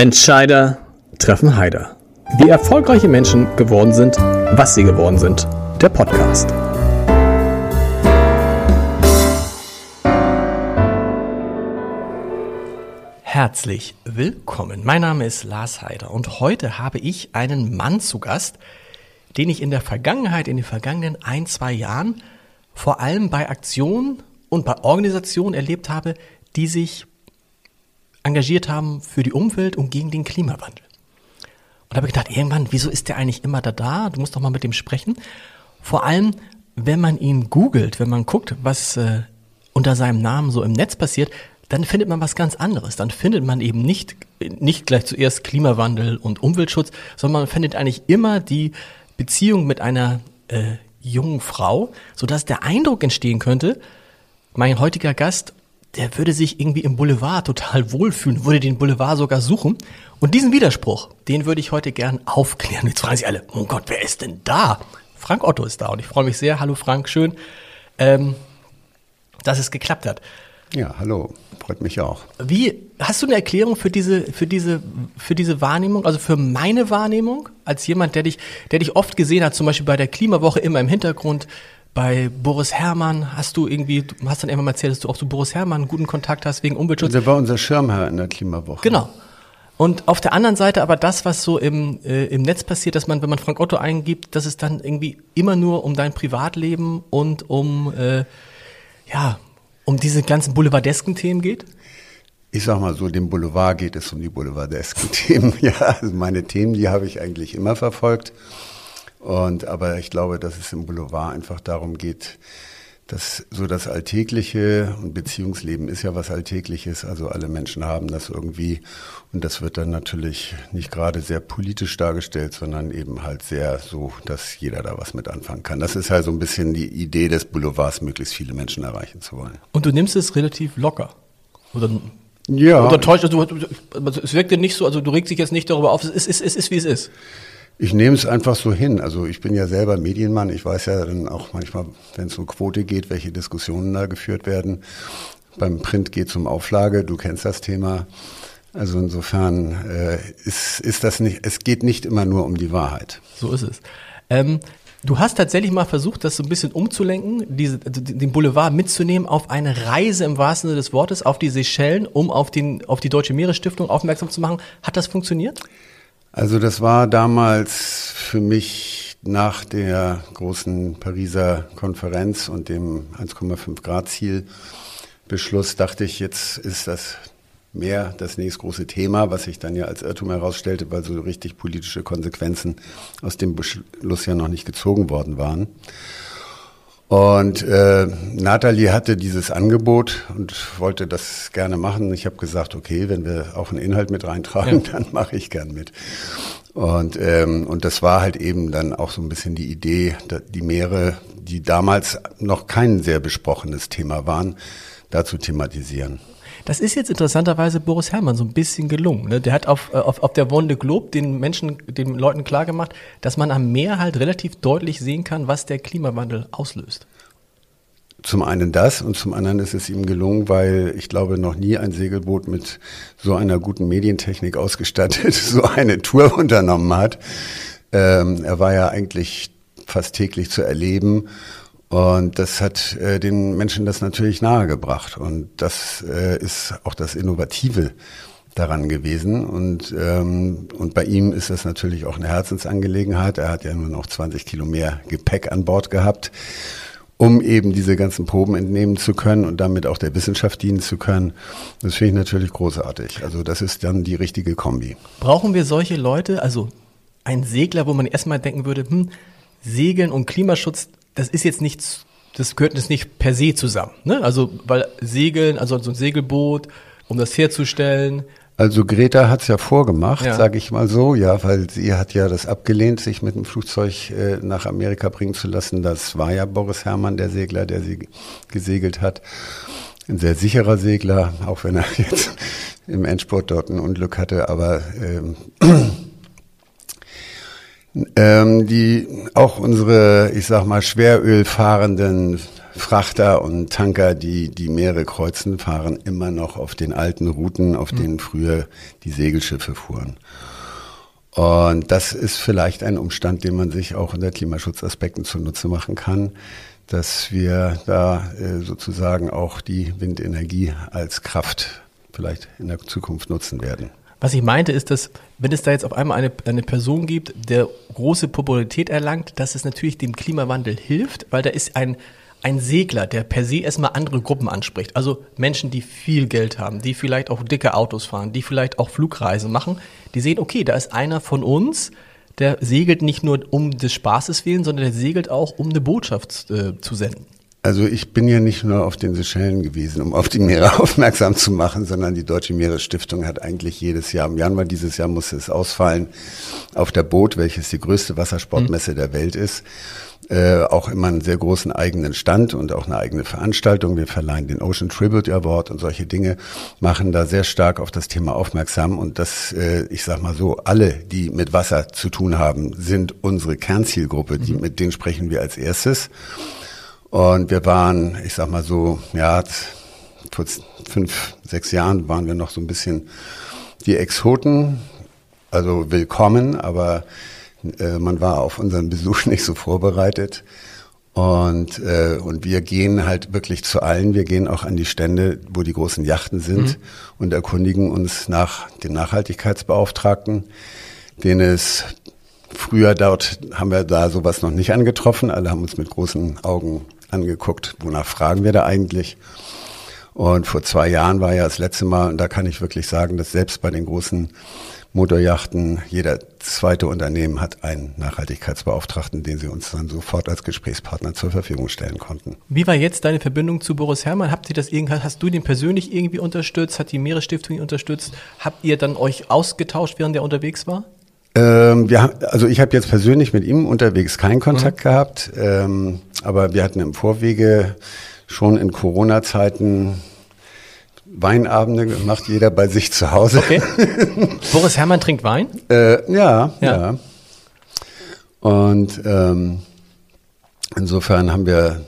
Entscheider treffen Heider. Wie erfolgreiche Menschen geworden sind, was sie geworden sind. Der Podcast. Herzlich willkommen. Mein Name ist Lars Heider und heute habe ich einen Mann zu Gast, den ich in der Vergangenheit, in den vergangenen ein, zwei Jahren vor allem bei Aktionen und bei Organisationen erlebt habe, die sich engagiert haben für die Umwelt und gegen den Klimawandel. Und habe gedacht, irgendwann, wieso ist der eigentlich immer da da? Du musst doch mal mit dem sprechen. Vor allem, wenn man ihn googelt, wenn man guckt, was äh, unter seinem Namen so im Netz passiert, dann findet man was ganz anderes. Dann findet man eben nicht, nicht gleich zuerst Klimawandel und Umweltschutz, sondern man findet eigentlich immer die Beziehung mit einer äh, jungen Frau, sodass der Eindruck entstehen könnte, mein heutiger Gast der würde sich irgendwie im Boulevard total wohlfühlen, würde den Boulevard sogar suchen. Und diesen Widerspruch, den würde ich heute gern aufklären. Jetzt fragen Sie alle, oh Gott, wer ist denn da? Frank Otto ist da und ich freue mich sehr. Hallo Frank, schön, ähm, dass es geklappt hat. Ja, hallo, freut mich auch. Wie, hast du eine Erklärung für diese, für diese, für diese Wahrnehmung, also für meine Wahrnehmung, als jemand, der dich, der dich oft gesehen hat, zum Beispiel bei der Klimawoche immer im Hintergrund, bei Boris Herrmann hast du irgendwie, du hast dann irgendwann mal erzählt, dass du auch zu Boris Herrmann einen guten Kontakt hast wegen Umweltschutz. Der war unser Schirmherr in der Klimawoche. Genau. Und auf der anderen Seite aber das, was so im, äh, im Netz passiert, dass man, wenn man Frank Otto eingibt, dass es dann irgendwie immer nur um dein Privatleben und um, äh, ja, um diese ganzen boulevardesken Themen geht? Ich sag mal so, dem Boulevard geht es um die boulevardesken Themen. Ja, also meine Themen, die habe ich eigentlich immer verfolgt. Und, aber ich glaube, dass es im Boulevard einfach darum geht, dass so das Alltägliche und Beziehungsleben ist ja was Alltägliches, also alle Menschen haben das irgendwie und das wird dann natürlich nicht gerade sehr politisch dargestellt, sondern eben halt sehr so, dass jeder da was mit anfangen kann. Das ist halt so ein bisschen die Idee des Boulevards, möglichst viele Menschen erreichen zu wollen. Und du nimmst es relativ locker. Oder ja. Oder täuscht, also, es wirkt dir nicht so, also du regst dich jetzt nicht darüber auf, es ist, es ist, es ist wie es ist. Ich nehme es einfach so hin. Also ich bin ja selber Medienmann. Ich weiß ja dann auch manchmal, wenn es um Quote geht, welche Diskussionen da geführt werden. Beim Print geht es um Auflage. Du kennst das Thema. Also insofern äh, ist, ist das nicht, es geht nicht immer nur um die Wahrheit. So ist es. Ähm, du hast tatsächlich mal versucht, das so ein bisschen umzulenken, diese, den Boulevard mitzunehmen auf eine Reise im wahrsten Sinne des Wortes auf die Seychellen, um auf, den, auf die Deutsche Meeresstiftung aufmerksam zu machen. Hat das funktioniert? Also das war damals für mich nach der großen Pariser Konferenz und dem 1,5 Grad Ziel Beschluss dachte ich, jetzt ist das mehr das nächste große Thema, was sich dann ja als Irrtum herausstellte, weil so richtig politische Konsequenzen aus dem Beschluss ja noch nicht gezogen worden waren. Und äh, Nathalie hatte dieses Angebot und wollte das gerne machen. Ich habe gesagt, okay, wenn wir auch einen Inhalt mit reintragen, ja. dann mache ich gern mit. Und, ähm, und das war halt eben dann auch so ein bisschen die Idee, die Meere, die damals noch kein sehr besprochenes Thema waren, da zu thematisieren. Das ist jetzt interessanterweise Boris Herrmann so ein bisschen gelungen. Ne? Der hat auf, äh, auf, auf der Wonde Globe den Menschen, den Leuten klargemacht, dass man am Meer halt relativ deutlich sehen kann, was der Klimawandel auslöst. Zum einen das und zum anderen ist es ihm gelungen, weil ich glaube, noch nie ein Segelboot mit so einer guten Medientechnik ausgestattet so eine Tour unternommen hat. Ähm, er war ja eigentlich fast täglich zu erleben und das hat äh, den Menschen das natürlich nahegebracht. Und das äh, ist auch das Innovative daran gewesen. Und, ähm, und bei ihm ist das natürlich auch eine Herzensangelegenheit. Er hat ja nur noch 20 Kilo mehr Gepäck an Bord gehabt, um eben diese ganzen Proben entnehmen zu können und damit auch der Wissenschaft dienen zu können. Das finde ich natürlich großartig. Also das ist dann die richtige Kombi. Brauchen wir solche Leute, also ein Segler, wo man erstmal denken würde, hm, Segeln und Klimaschutz, das ist jetzt nichts, das gehört jetzt nicht per se zusammen. Ne? Also, weil Segeln, also so ein Segelboot, um das herzustellen. Also Greta hat's ja vorgemacht, ja. sage ich mal so, ja, weil sie hat ja das abgelehnt, sich mit dem Flugzeug äh, nach Amerika bringen zu lassen. Das war ja Boris Herrmann, der Segler, der sie gesegelt hat. Ein sehr sicherer Segler, auch wenn er jetzt im Endsport dort ein Unglück hatte, aber ähm, ähm, die auch unsere, ich sag mal, schwerölfahrenden Frachter und Tanker, die die Meere kreuzen, fahren immer noch auf den alten Routen, auf denen früher die Segelschiffe fuhren. Und das ist vielleicht ein Umstand, den man sich auch unter Klimaschutzaspekten zunutze machen kann, dass wir da äh, sozusagen auch die Windenergie als Kraft vielleicht in der Zukunft nutzen werden. Was ich meinte, ist, dass wenn es da jetzt auf einmal eine, eine Person gibt, der große Popularität erlangt, dass es natürlich dem Klimawandel hilft, weil da ist ein, ein Segler, der per se erstmal andere Gruppen anspricht. Also Menschen, die viel Geld haben, die vielleicht auch dicke Autos fahren, die vielleicht auch Flugreisen machen, die sehen, okay, da ist einer von uns, der segelt nicht nur um des Spaßes willen, sondern der segelt auch, um eine Botschaft äh, zu senden. Also ich bin ja nicht nur auf den Seychellen gewesen, um auf die Meere aufmerksam zu machen, sondern die Deutsche Meeresstiftung hat eigentlich jedes Jahr, im Januar dieses Jahr musste es ausfallen, auf der Boot, welches die größte Wassersportmesse mhm. der Welt ist, äh, auch immer einen sehr großen eigenen Stand und auch eine eigene Veranstaltung. Wir verleihen den Ocean Tribute Award und solche Dinge, machen da sehr stark auf das Thema aufmerksam. Und das, äh, ich sag mal so, alle, die mit Wasser zu tun haben, sind unsere Kernzielgruppe. Die, mhm. Mit denen sprechen wir als erstes. Und wir waren, ich sag mal so, ja, vor fünf, sechs Jahren waren wir noch so ein bisschen die Exoten, also willkommen, aber äh, man war auf unseren Besuch nicht so vorbereitet. Und, äh, und wir gehen halt wirklich zu allen. Wir gehen auch an die Stände, wo die großen Yachten sind mhm. und erkundigen uns nach dem Nachhaltigkeitsbeauftragten, den es früher dort haben wir da sowas noch nicht angetroffen. Alle haben uns mit großen Augen angeguckt, wonach fragen wir da eigentlich. Und vor zwei Jahren war ja das letzte Mal, und da kann ich wirklich sagen, dass selbst bei den großen Motorjachten jeder zweite Unternehmen hat einen Nachhaltigkeitsbeauftragten, den sie uns dann sofort als Gesprächspartner zur Verfügung stellen konnten. Wie war jetzt deine Verbindung zu Boris Herrmann? Habt ihr das irgendwie, hast du den persönlich irgendwie unterstützt? Hat die Meeresstiftung ihn unterstützt? Habt ihr dann euch ausgetauscht, während er unterwegs war? Ähm, wir, also ich habe jetzt persönlich mit ihm unterwegs keinen Kontakt mhm. gehabt, ähm, aber wir hatten im Vorwege schon in Corona-Zeiten Weinabende gemacht, jeder bei sich zu Hause. Okay. Boris Herrmann trinkt Wein? Äh, ja, ja, ja. Und ähm, insofern haben wir,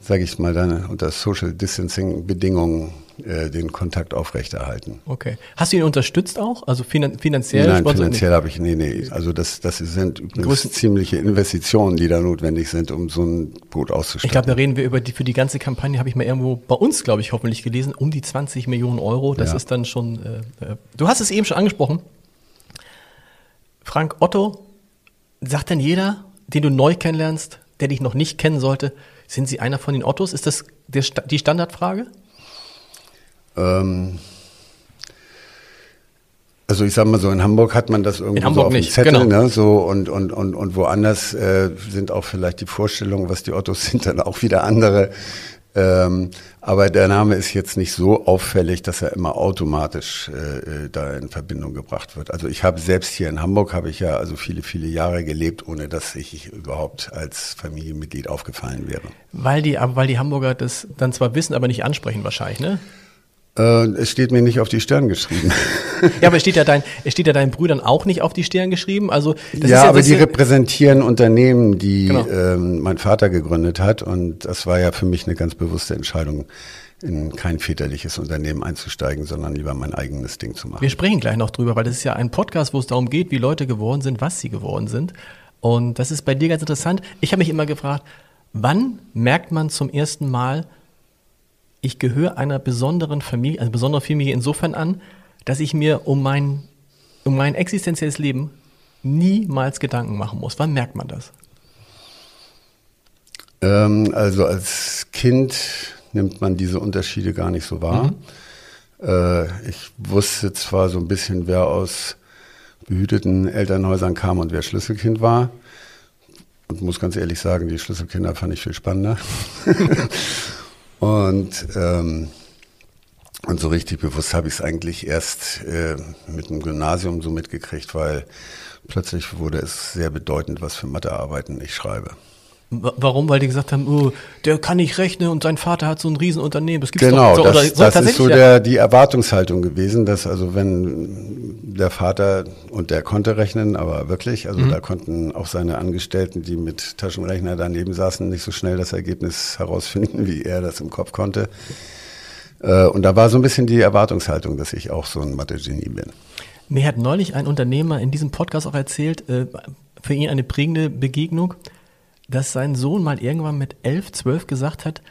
sage ich mal, dann unter Social Distancing Bedingungen äh, den Kontakt aufrechterhalten. Okay. Hast du ihn unterstützt auch? Also finan finanziell? Nein, finanziell habe ich, nee, nee. Also das, das sind übrigens ziemliche Investitionen, die da notwendig sind, um so ein Boot auszustatten. Ich glaube, da reden wir über die, für die ganze Kampagne, habe ich mal irgendwo bei uns, glaube ich, hoffentlich gelesen, um die 20 Millionen Euro. Das ja. ist dann schon, äh, äh, du hast es eben schon angesprochen. Frank Otto, sagt denn jeder, den du neu kennenlernst, der dich noch nicht kennen sollte, sind Sie einer von den Ottos? Ist das die Standardfrage? Ähm, also ich sag mal so, in Hamburg hat man das irgendwie so auf dem Zettel, genau. ne, so und und und und woanders äh, sind auch vielleicht die Vorstellungen, was die Ottos sind, dann auch wieder andere. Ähm, aber der Name ist jetzt nicht so auffällig, dass er immer automatisch äh, äh, da in Verbindung gebracht wird. Also ich habe selbst hier in Hamburg habe ich ja also viele viele Jahre gelebt, ohne dass ich überhaupt als Familienmitglied aufgefallen wäre. Weil die weil die Hamburger das dann zwar wissen, aber nicht ansprechen wahrscheinlich, ne? Äh, es steht mir nicht auf die Stirn geschrieben. ja, aber es steht ja, dein, es steht ja deinen Brüdern auch nicht auf die Stirn geschrieben. Also das ja, ja aber die repräsentieren Unternehmen, die genau. ähm, mein Vater gegründet hat. Und das war ja für mich eine ganz bewusste Entscheidung, in kein väterliches Unternehmen einzusteigen, sondern lieber mein eigenes Ding zu machen. Wir sprechen gleich noch drüber, weil das ist ja ein Podcast, wo es darum geht, wie Leute geworden sind, was sie geworden sind. Und das ist bei dir ganz interessant. Ich habe mich immer gefragt, wann merkt man zum ersten Mal, ich gehöre einer besonderen Familie, also besondere Familie insofern an, dass ich mir um mein, um mein existenzielles Leben niemals Gedanken machen muss. Wann merkt man das? Ähm, also als Kind nimmt man diese Unterschiede gar nicht so wahr. Mhm. Äh, ich wusste zwar so ein bisschen, wer aus behüteten Elternhäusern kam und wer Schlüsselkind war. Und muss ganz ehrlich sagen, die Schlüsselkinder fand ich viel spannender. Und, ähm, und so richtig bewusst habe ich es eigentlich erst äh, mit dem Gymnasium so mitgekriegt, weil plötzlich wurde es sehr bedeutend, was für Mathearbeiten ich schreibe. Warum? Weil die gesagt haben, oh, der kann nicht rechnen und sein Vater hat so ein Riesenunternehmen. Das gibt's genau, doch, so, das, so das ist so der, die Erwartungshaltung gewesen, dass also wenn der Vater, und der konnte rechnen, aber wirklich, also mhm. da konnten auch seine Angestellten, die mit Taschenrechner daneben saßen, nicht so schnell das Ergebnis herausfinden, wie er das im Kopf konnte. Äh, und da war so ein bisschen die Erwartungshaltung, dass ich auch so ein Mathe-Genie bin. Mir hat neulich ein Unternehmer in diesem Podcast auch erzählt, äh, für ihn eine prägende Begegnung, dass sein Sohn mal irgendwann mit elf, zwölf gesagt hat,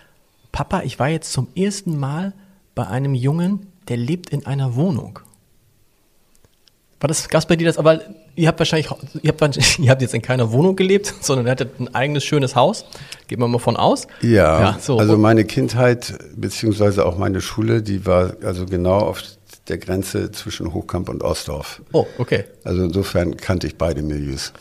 Papa, ich war jetzt zum ersten Mal bei einem Jungen, der lebt in einer Wohnung. War das, gab's bei dir das, aber ihr habt wahrscheinlich, ihr habt, ihr habt jetzt in keiner Wohnung gelebt, sondern ihr hattet ein eigenes schönes Haus. Gehen wir mal von aus. Ja, ja so. also meine Kindheit, beziehungsweise auch meine Schule, die war also genau auf der Grenze zwischen Hochkamp und Ostdorf. Oh, okay. Also insofern kannte ich beide Milieus.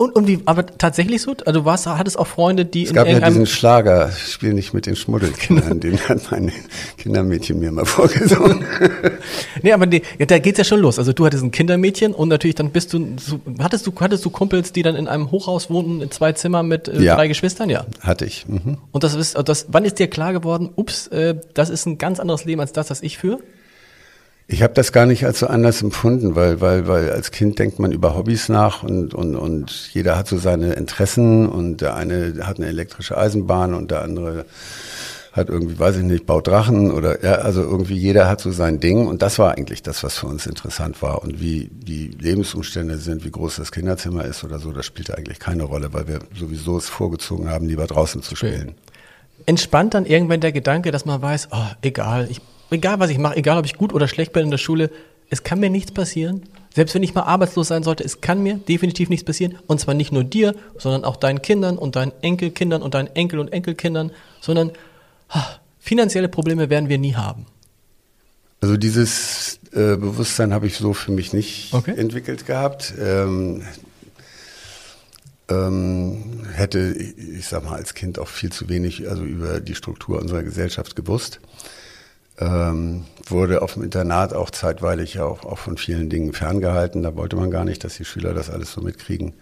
Und um die, aber tatsächlich so? Also du warst, hattest auch Freunde, die es in gab ja diesen Schlager, Spiel nicht mit den Schmuddelkindern, genau. den hat mein Kindermädchen mir mal vorgesungen. nee, aber die, ja, da geht's ja schon los. Also du hattest ein Kindermädchen und natürlich dann bist du, so, hattest du, hattest du Kumpels, die dann in einem Hochhaus wohnten, in zwei Zimmern mit äh, ja, drei Geschwistern? Ja. Hatte ich. Mhm. Und das ist, das, wann ist dir klar geworden, ups, äh, das ist ein ganz anderes Leben als das, was ich führe? Ich habe das gar nicht als so anders empfunden, weil, weil, weil als Kind denkt man über Hobbys nach und, und, und jeder hat so seine Interessen und der eine hat eine elektrische Eisenbahn und der andere hat irgendwie, weiß ich nicht, baut Drachen oder ja, also irgendwie jeder hat so sein Ding und das war eigentlich das, was für uns interessant war und wie die Lebensumstände sind, wie groß das Kinderzimmer ist oder so, das spielte eigentlich keine Rolle, weil wir sowieso es vorgezogen haben, lieber draußen zu spielen. Entspannt dann irgendwann der Gedanke, dass man weiß, oh, egal, ich egal was ich mache, egal ob ich gut oder schlecht bin in der Schule, es kann mir nichts passieren. Selbst wenn ich mal arbeitslos sein sollte, es kann mir definitiv nichts passieren. Und zwar nicht nur dir, sondern auch deinen Kindern und deinen Enkelkindern und deinen Enkel und Enkelkindern, sondern ha, finanzielle Probleme werden wir nie haben. Also dieses äh, Bewusstsein habe ich so für mich nicht okay. entwickelt gehabt. Ähm, ähm, hätte, ich sag mal, als Kind auch viel zu wenig also über die Struktur unserer Gesellschaft gewusst ähm, wurde auf dem Internat auch zeitweilig auch, auch von vielen Dingen ferngehalten. Da wollte man gar nicht, dass die Schüler das alles so mitkriegen.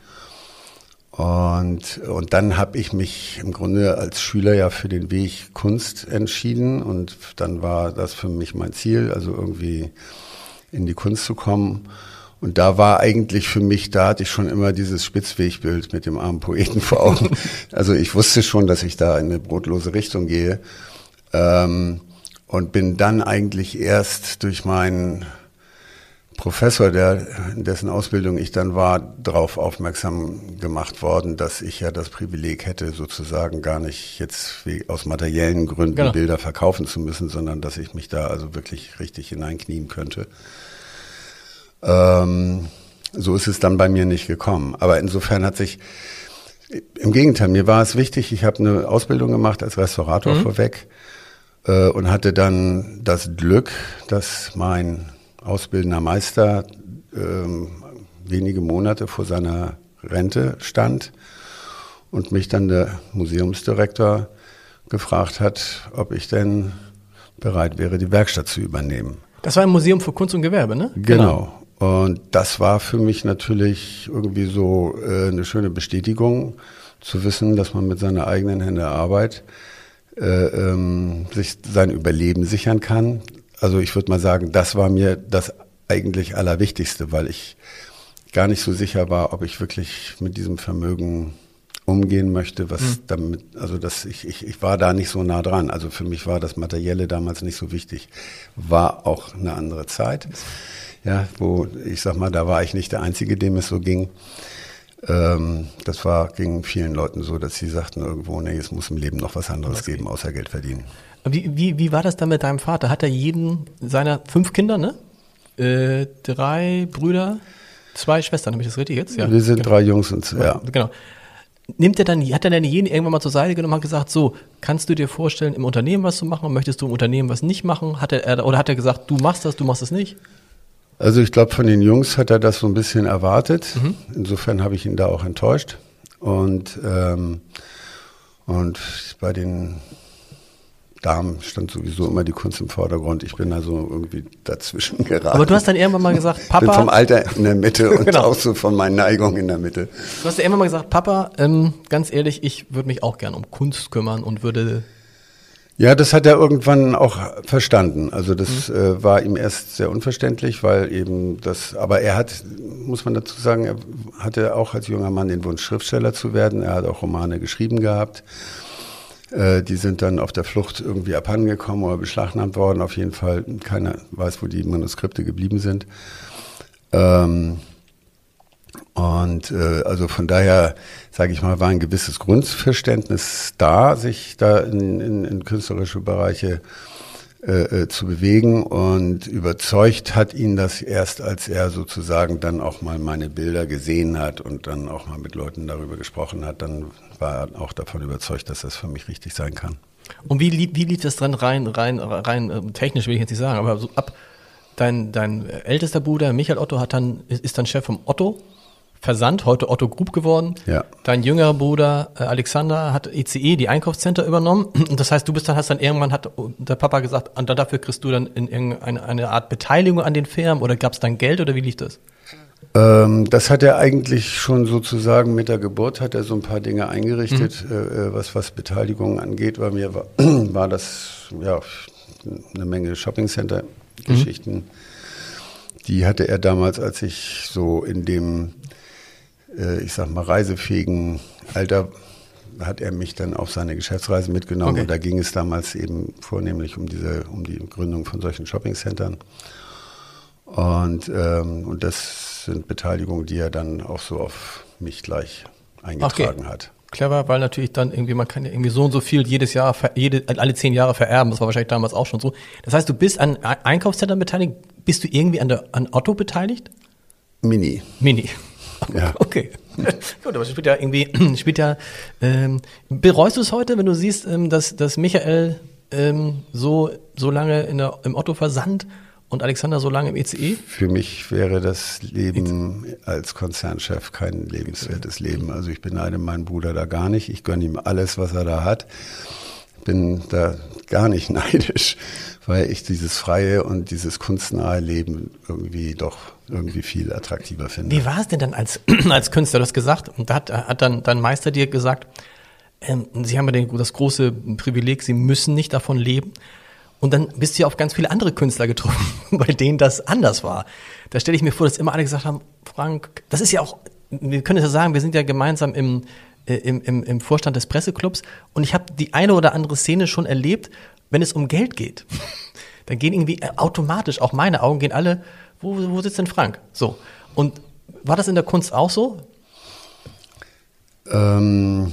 Und, und dann habe ich mich im Grunde als Schüler ja für den Weg Kunst entschieden und dann war das für mich mein Ziel, also irgendwie in die Kunst zu kommen. Und da war eigentlich für mich, da hatte ich schon immer dieses Spitzwegbild mit dem armen Poeten vor Augen. Also ich wusste schon, dass ich da in eine brotlose Richtung gehe. Ähm, und bin dann eigentlich erst durch meinen Professor, der, in dessen Ausbildung ich dann war, darauf aufmerksam gemacht worden, dass ich ja das Privileg hätte, sozusagen gar nicht jetzt wie aus materiellen Gründen genau. Bilder verkaufen zu müssen, sondern dass ich mich da also wirklich richtig hineinknien könnte. Ähm, so ist es dann bei mir nicht gekommen. Aber insofern hat sich, im Gegenteil, mir war es wichtig, ich habe eine Ausbildung gemacht als Restaurator mhm. vorweg äh, und hatte dann das Glück, dass mein ausbildender Meister ähm, wenige Monate vor seiner Rente stand und mich dann der Museumsdirektor gefragt hat, ob ich denn bereit wäre, die Werkstatt zu übernehmen. Das war ein Museum für Kunst und Gewerbe, ne? Genau. genau. Und das war für mich natürlich irgendwie so äh, eine schöne Bestätigung, zu wissen, dass man mit seiner eigenen Hände Arbeit äh, ähm, sich sein Überleben sichern kann. Also ich würde mal sagen, das war mir das eigentlich Allerwichtigste, weil ich gar nicht so sicher war, ob ich wirklich mit diesem Vermögen umgehen möchte, was mhm. damit, also das, ich, ich, ich war da nicht so nah dran. Also für mich war das Materielle damals nicht so wichtig. War auch eine andere Zeit. Ja, wo, ich sag mal, da war ich nicht der Einzige, dem es so ging. Ähm, das war, ging vielen Leuten so, dass sie sagten irgendwo, nee, es muss im Leben noch was anderes was geben, außer Geld verdienen. Wie, wie, wie war das dann mit deinem Vater? Hat er jeden seiner fünf Kinder, ne? Äh, drei Brüder, zwei Schwestern, habe ich das richtig jetzt? Ja. Wir sind genau. drei Jungs und ja. Genau. Nimmt er dann, hat er dann jeden irgendwann mal zur Seite genommen und gesagt, so, kannst du dir vorstellen, im Unternehmen was zu machen? Möchtest du im Unternehmen was nicht machen? Hat er, oder hat er gesagt, du machst das, du machst es nicht? Also ich glaube, von den Jungs hat er das so ein bisschen erwartet. Mhm. Insofern habe ich ihn da auch enttäuscht. Und, ähm, und bei den Darm stand sowieso immer die Kunst im Vordergrund. Ich bin also irgendwie dazwischen geraten. Aber du hast dann irgendwann mal gesagt, Papa. Ich bin vom Alter in der Mitte und Genau. auch so von meinen Neigungen in der Mitte. Du hast ja irgendwann mal gesagt, Papa, ähm, ganz ehrlich, ich würde mich auch gern um Kunst kümmern und würde. Ja, das hat er irgendwann auch verstanden. Also das äh, war ihm erst sehr unverständlich, weil eben das, aber er hat, muss man dazu sagen, er hatte auch als junger Mann den Wunsch, Schriftsteller zu werden. Er hat auch Romane geschrieben gehabt. Äh, die sind dann auf der Flucht irgendwie abhandengekommen oder beschlagnahmt worden. Auf jeden Fall, keiner weiß, wo die Manuskripte geblieben sind. Ähm, und äh, also von daher, sage ich mal, war ein gewisses Grundverständnis da, sich da in, in, in künstlerische Bereiche äh, äh, zu bewegen. Und überzeugt hat ihn das erst, als er sozusagen dann auch mal meine Bilder gesehen hat und dann auch mal mit Leuten darüber gesprochen hat. Dann war er auch davon überzeugt, dass das für mich richtig sein kann. Und wie, lief- wie lief das dann rein, rein, rein äh, technisch, will ich jetzt nicht sagen, aber so ab dein, dein ältester Bruder, Michael Otto, hat dann, ist, ist dann Chef vom Otto Versand, heute Otto Group geworden. Ja. Dein jüngerer Bruder äh, Alexander hat ECE, die Einkaufscenter übernommen. Und das heißt, du bist dann, hast dann irgendwann, hat der Papa gesagt, und dafür kriegst du dann in irgendeine eine Art Beteiligung an den Firmen oder gab es dann Geld oder wie lief das? Ähm, das hat er eigentlich schon sozusagen mit der Geburt hat er so ein paar Dinge eingerichtet, äh, äh, was was Beteiligung angeht. Bei mir war, war das ja eine Menge Shoppingcenter-Geschichten. Die hatte er damals, als ich so in dem, äh, ich sag mal reisefähigen Alter, hat er mich dann auf seine Geschäftsreise mitgenommen. Okay. Und da ging es damals eben vornehmlich um diese, um die Gründung von solchen Shoppingcentern. Und, ähm, und das sind Beteiligungen, die er dann auch so auf mich gleich eingetragen hat. Clever, weil natürlich dann irgendwie, man kann ja irgendwie so und so viel jedes Jahr, jede, alle zehn Jahre vererben. Das war wahrscheinlich damals auch schon so. Das heißt, du bist an Ei- Einkaufszentren beteiligt. Bist du irgendwie an, der, an Otto beteiligt? Mini. Mini. Ja. Okay. Gut, aber spielt ja irgendwie, spielt ja, ähm, bereust du es heute, wenn du siehst, ähm, dass, dass Michael ähm, so, so lange in der, im Otto versandt und Alexander so lange im E? ECE? Für mich wäre das Leben als Konzernchef kein lebenswertes Leben. Also ich beneide meinen Bruder da gar nicht. Ich gönne ihm alles, was er da hat. Bin da gar nicht neidisch, weil ich dieses freie und dieses kunstnahe Leben irgendwie doch irgendwie viel attraktiver finde. Wie war es denn dann als, als Künstler? Du hast gesagt, und da hat, hat dann dein Meister dir gesagt, ähm, Sie haben ja das große Privileg, Sie müssen nicht davon leben. Und dann bist du ja auf ganz viele andere Künstler getroffen, bei denen das anders war. Da stelle ich mir vor, dass immer alle gesagt haben, Frank, das ist ja auch, wir können es ja sagen, wir sind ja gemeinsam im, äh, im, im, im Vorstand des Presseclubs und ich habe die eine oder andere Szene schon erlebt, wenn es um Geld geht. Dann gehen irgendwie äh, automatisch, auch meine Augen gehen alle, wo, wo sitzt denn Frank? So. Und war das in der Kunst auch so? Ähm,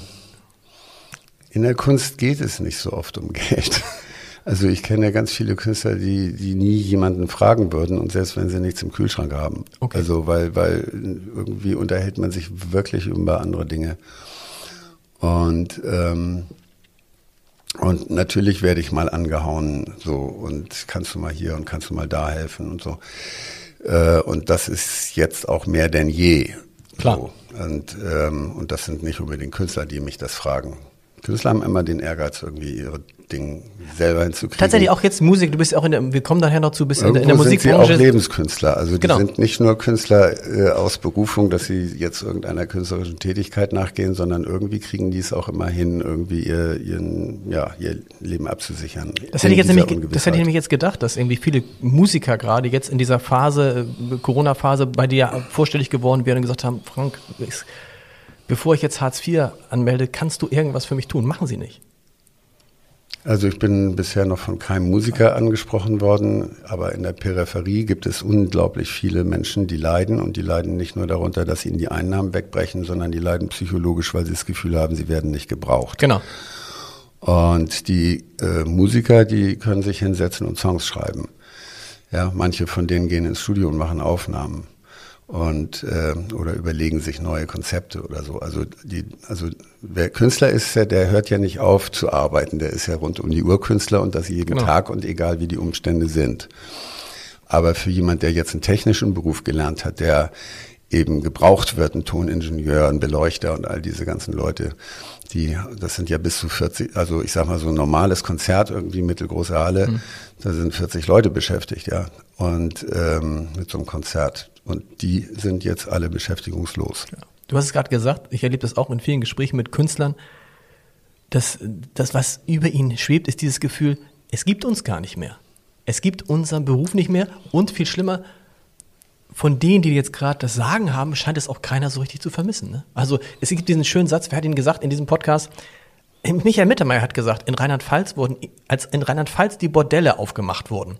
in der Kunst geht es nicht so oft um Geld. Also ich kenne ja ganz viele Künstler, die, die nie jemanden fragen würden und selbst wenn sie nichts im Kühlschrank haben. Okay. Also weil, weil irgendwie unterhält man sich wirklich über andere Dinge. Und, ähm, und natürlich werde ich mal angehauen, so und kannst du mal hier und kannst du mal da helfen und so. Äh, und das ist jetzt auch mehr denn je. Klar. So. Und, ähm, und das sind nicht unbedingt Künstler, die mich das fragen. Künstler haben immer den Ehrgeiz, irgendwie ihre Dinge selber hinzukriegen. Tatsächlich auch jetzt Musik, du bist auch in der, wir kommen daher noch zu, bist in der, in der Irgendwo sind sie auch Musikbranche. Lebenskünstler. Also die Genau. sind nicht nur Künstler äh, aus Berufung, dass sie jetzt irgendeiner künstlerischen Tätigkeit nachgehen, sondern irgendwie kriegen die es auch immer hin, irgendwie ihr, ihren, ja, ihr Leben abzusichern. Das hätte ich jetzt nämlich, das hätte ich nämlich jetzt gedacht, dass irgendwie viele Musiker gerade jetzt in dieser Phase, äh, Corona-Phase, bei dir vorstellig geworden wären und gesagt haben, Frank, es- bevor ich jetzt Hartz IV anmelde, kannst du irgendwas für mich tun? Machen sie nicht. Also ich bin bisher noch von keinem Musiker angesprochen worden, aber in der Peripherie gibt es unglaublich viele Menschen, die leiden und die leiden nicht nur darunter, dass ihnen die Einnahmen wegbrechen, sondern die leiden psychologisch, weil sie das Gefühl haben, sie werden nicht gebraucht. Genau. Und die äh, Musiker, die können sich hinsetzen und Songs schreiben. Ja, manche von denen gehen ins Studio und machen Aufnahmen und äh, oder überlegen sich neue Konzepte oder so. Also die, also wer Künstler ist, ja, der hört ja nicht auf zu arbeiten. Der ist ja rund um die Uhr Künstler und das jeden Genau. Tag und egal wie die Umstände sind. Aber für jemand, der jetzt einen technischen Beruf gelernt hat, der eben gebraucht wird, ein Toningenieur, ein Beleuchter und all diese ganzen Leute, die, das sind ja bis zu 40, also ich sag mal so ein normales Konzert, irgendwie mittelgroße Halle, mhm. da sind 40 Leute beschäftigt, ja. Und ähm, mit so einem Konzert. Und die sind jetzt alle beschäftigungslos. Ja. Du hast es gerade gesagt, ich erlebe das auch in vielen Gesprächen mit Künstlern. dass das, was über ihnen schwebt, ist dieses Gefühl, es gibt uns gar nicht mehr. Es gibt unseren Beruf nicht mehr und viel schlimmer, von denen, die jetzt gerade das Sagen haben, scheint es auch keiner so richtig zu vermissen. Ne? Also es gibt diesen schönen Satz, wer hat ihn gesagt in diesem Podcast? Michael Mittermeier hat gesagt, in Rheinland-Pfalz wurden, als in Rheinland-Pfalz die Bordelle aufgemacht wurden,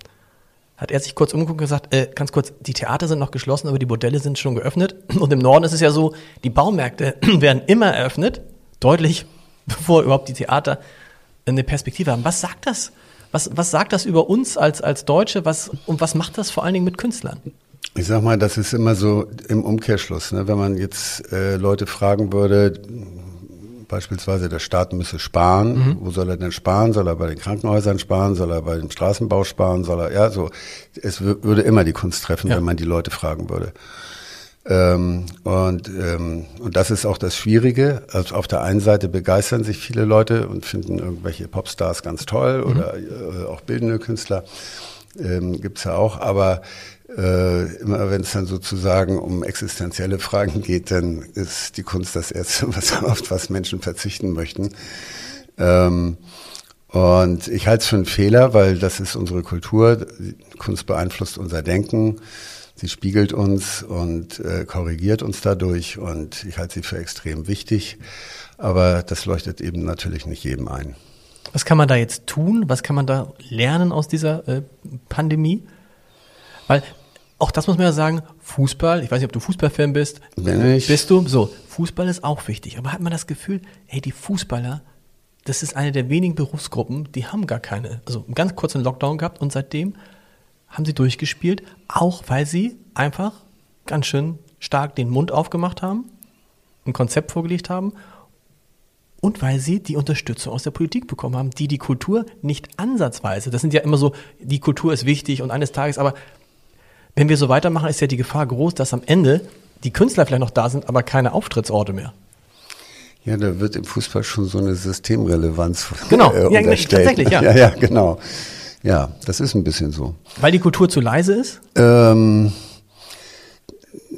hat er sich kurz umgeguckt und gesagt, äh, ganz kurz, die Theater sind noch geschlossen, aber die Bordelle sind schon geöffnet. Und im Norden ist es ja so, die Baumärkte werden immer eröffnet, deutlich bevor überhaupt die Theater eine Perspektive haben. Was sagt das? Was, was sagt das über uns als, als Deutsche? Was, und was macht das vor allen Dingen mit Künstlern? Ich sag mal, das ist immer so im Umkehrschluss. Ne? Wenn man jetzt äh, Leute fragen würde, beispielsweise der Staat müsse sparen, mhm. wo soll er denn sparen? Soll er bei den Krankenhäusern sparen? Soll er bei dem Straßenbau sparen? Soll er, ja, so. Es würde immer die Kunst treffen, ja. wenn man die Leute fragen würde. Ähm, und, ähm, und das ist auch das Schwierige. Also auf der einen Seite begeistern sich viele Leute und finden irgendwelche Popstars ganz toll mhm. oder äh, auch bildende Künstler. Ähm, gibt's ja auch, aber äh, immer wenn es dann sozusagen um existenzielle Fragen geht, dann ist die Kunst das Erste, was auf was Menschen verzichten möchten. Ähm, und ich halte es für einen Fehler, weil das ist unsere Kultur. Kunst beeinflusst unser Denken. Sie spiegelt uns und äh, korrigiert uns dadurch und ich halte sie für extrem wichtig. Aber das leuchtet eben natürlich nicht jedem ein. Was kann man da jetzt tun? Was kann man da lernen aus dieser äh, Pandemie? Weil auch das muss man ja sagen, Fußball, ich weiß nicht, ob du Fußballfan bist. Bin ich. Bist du? So, Fußball ist auch wichtig. Aber hat man das Gefühl, hey, die Fußballer, das ist eine der wenigen Berufsgruppen, die haben gar keine, also einen ganz kurzen Lockdown gehabt und seitdem haben sie durchgespielt, auch weil sie einfach ganz schön stark den Mund aufgemacht haben, ein Konzept vorgelegt haben und weil sie die Unterstützung aus der Politik bekommen haben, die die Kultur nicht ansatzweise, das sind ja immer so, die Kultur ist wichtig und eines Tages, aber wenn wir so weitermachen, ist ja die Gefahr groß, dass am Ende die Künstler vielleicht noch da sind, aber keine Auftrittsorte mehr. Ja, da wird im Fußball schon so eine Systemrelevanz genau. Äh, ja, tatsächlich, ja. ja. Ja, genau. Ja, das ist ein bisschen so. Weil die Kultur zu leise ist? Ähm,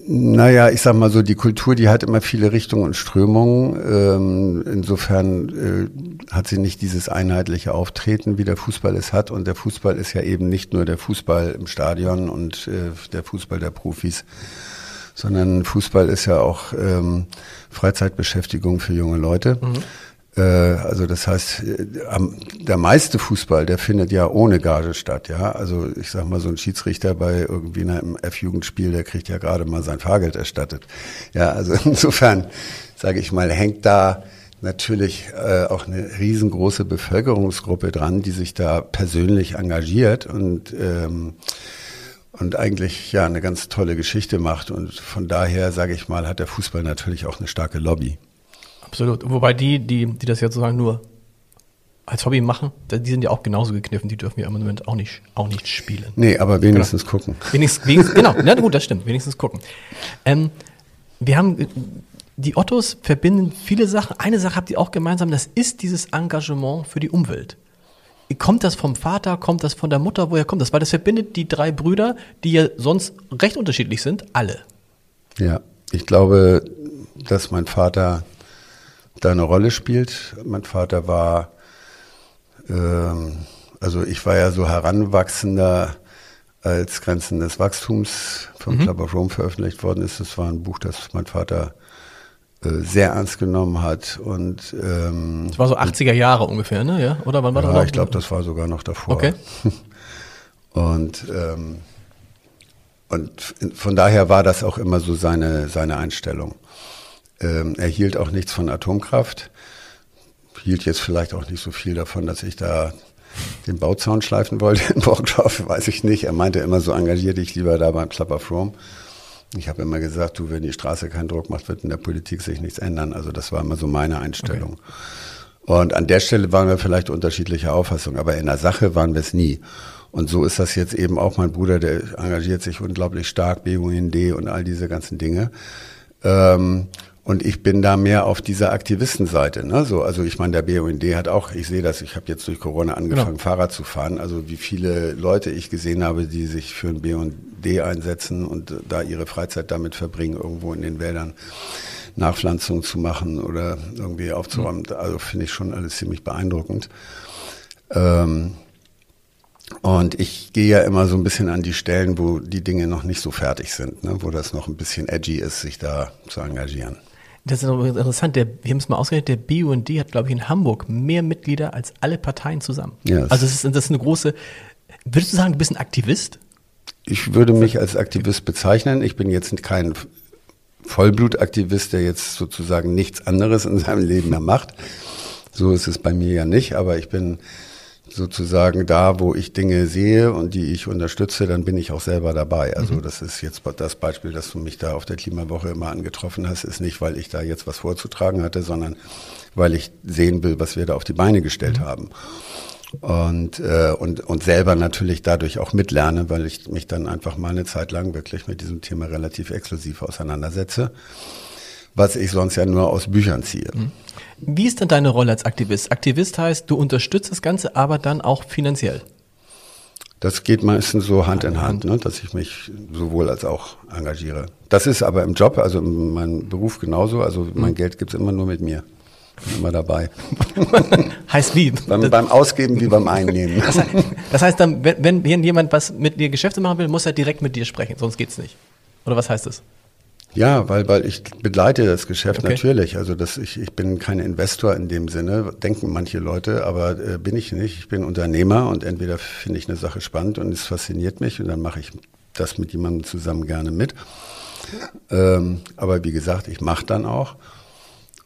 naja, ich sag mal so, die Kultur, die hat immer viele Richtungen und Strömungen. Ähm, insofern äh, hat sie nicht dieses einheitliche Auftreten, wie der Fußball es hat. Und der Fußball ist ja eben nicht nur der Fußball im Stadion und äh, der Fußball der Profis, sondern Fußball ist ja auch ähm, Freizeitbeschäftigung für junge Leute. Mhm. Äh, also das heißt, äh, der meiste Fußball, der findet ja ohne Gage statt, ja. Also ich sag mal, so ein Schiedsrichter bei irgendwie einem F-Jugendspiel, der kriegt ja gerade mal sein Fahrgeld erstattet. Ja, also insofern, sage ich mal, hängt da natürlich äh, auch eine riesengroße Bevölkerungsgruppe dran, die sich da persönlich engagiert und ähm, und eigentlich ja eine ganz tolle Geschichte macht. Und von daher, sage ich mal, hat der Fußball natürlich auch eine starke Lobby. Absolut. Wobei die, die, die das jetzt sozusagen nur als Hobby machen, die sind ja auch genauso gekniffen, die dürfen ja im Moment auch nicht, auch nicht spielen. Nee, aber wenigstens genau. gucken. Wenigstens, wenigstens genau, ja gut, das stimmt, wenigstens gucken. Ähm, wir haben, die Ottos verbinden viele Sachen. Eine Sache habt ihr auch gemeinsam, das ist dieses Engagement für die Umwelt. Kommt das vom Vater, kommt das von der Mutter, woher kommt das? Weil das verbindet die drei Brüder, die ja sonst recht unterschiedlich sind, alle. Ja, ich glaube, dass mein Vater da eine Rolle spielt. Mein Vater war, ähm, also ich war ja so heranwachsender, als Grenzen des Wachstums vom mhm. Club of Rome veröffentlicht worden ist. Das war ein Buch, das mein Vater äh, sehr ernst genommen hat und ähm, das war so 80er Jahre ungefähr, ne? Ja? Oder wann war ja, das? Ich glaube, das war sogar noch davor. Okay. und ähm, und von daher war das auch immer so seine seine Einstellung. Ähm, er hielt auch nichts von Atomkraft, hielt jetzt vielleicht auch nicht so viel davon, dass ich da den Bauzaun schleifen wollte in Burgdorf, weiß ich nicht. Er meinte immer so, engagier dich lieber da beim Club of Rome. Ich habe immer gesagt, du, wenn die Straße keinen Druck macht, wird in der Politik sich nichts ändern. Also das war immer so meine Einstellung. Okay. Und an der Stelle waren wir vielleicht unterschiedlicher Auffassung, aber in der Sache waren wir es nie. Und so ist das jetzt eben auch mein Bruder, der engagiert sich unglaublich stark, BUND und all diese ganzen Dinge. Ähm, und ich bin da mehr auf dieser Aktivistenseite. Ne? So, also ich meine, der BUND hat auch, ich sehe das, ich habe jetzt durch Corona angefangen, genau. Fahrrad zu fahren. Also wie viele Leute ich gesehen habe, die sich für ein BUND einsetzen und da ihre Freizeit damit verbringen, irgendwo in den Wäldern Nachpflanzung zu machen oder irgendwie aufzuräumen. Mhm. Also finde ich schon alles ziemlich beeindruckend. Ähm, und ich gehe ja immer so ein bisschen an die Stellen, wo die Dinge noch nicht so fertig sind, ne? wo das noch ein bisschen edgy ist, sich da zu engagieren. Das ist interessant. Der, wir haben es mal ausgerechnet, der BUND hat, glaube ich, in Hamburg mehr Mitglieder als alle Parteien zusammen. Yes. Also das ist, das ist eine große. Würdest du sagen, du bist ein Aktivist? Ich würde mich als Aktivist bezeichnen. Ich bin jetzt kein Vollblutaktivist, der jetzt sozusagen nichts anderes in seinem Leben mehr macht. So ist es bei mir ja nicht, aber ich bin sozusagen da, wo ich Dinge sehe und die ich unterstütze, dann bin ich auch selber dabei. Also mhm. das ist jetzt das Beispiel, dass du mich da auf der Klimawoche immer angetroffen hast, ist nicht, weil ich da jetzt was vorzutragen hatte, sondern weil ich sehen will, was wir da auf die Beine gestellt mhm. haben. Und, äh, und, und selber natürlich dadurch auch mitlerne, weil ich mich dann einfach mal eine Zeit lang wirklich mit diesem Thema relativ exklusiv auseinandersetze, was ich sonst ja nur aus Büchern ziehe. Mhm. Wie ist denn deine Rolle als Aktivist? Aktivist heißt, du unterstützt das Ganze, aber dann auch finanziell. Das geht meistens so Hand in Hand, ne, dass ich mich sowohl als auch engagiere. Das ist aber im Job, also in meinem Beruf genauso. Also mein mhm. Geld gibt's immer nur mit mir. Bin immer dabei. heißt wie? beim, beim, Ausgeben wie beim Einnehmen. Das heißt, das heißt dann, wenn, wenn jemand was mit dir Geschäfte machen will, muss er direkt mit dir sprechen, sonst geht's nicht. Oder was heißt das? Ja, weil, weil ich begleite das Geschäft okay. natürlich. Also das, ich, ich bin kein Investor in dem Sinne, denken manche Leute, aber äh, bin ich nicht. Ich bin Unternehmer und entweder finde ich eine Sache spannend und es fasziniert mich und dann mache ich das mit jemandem zusammen gerne mit. Ähm, aber wie gesagt, ich mache dann auch.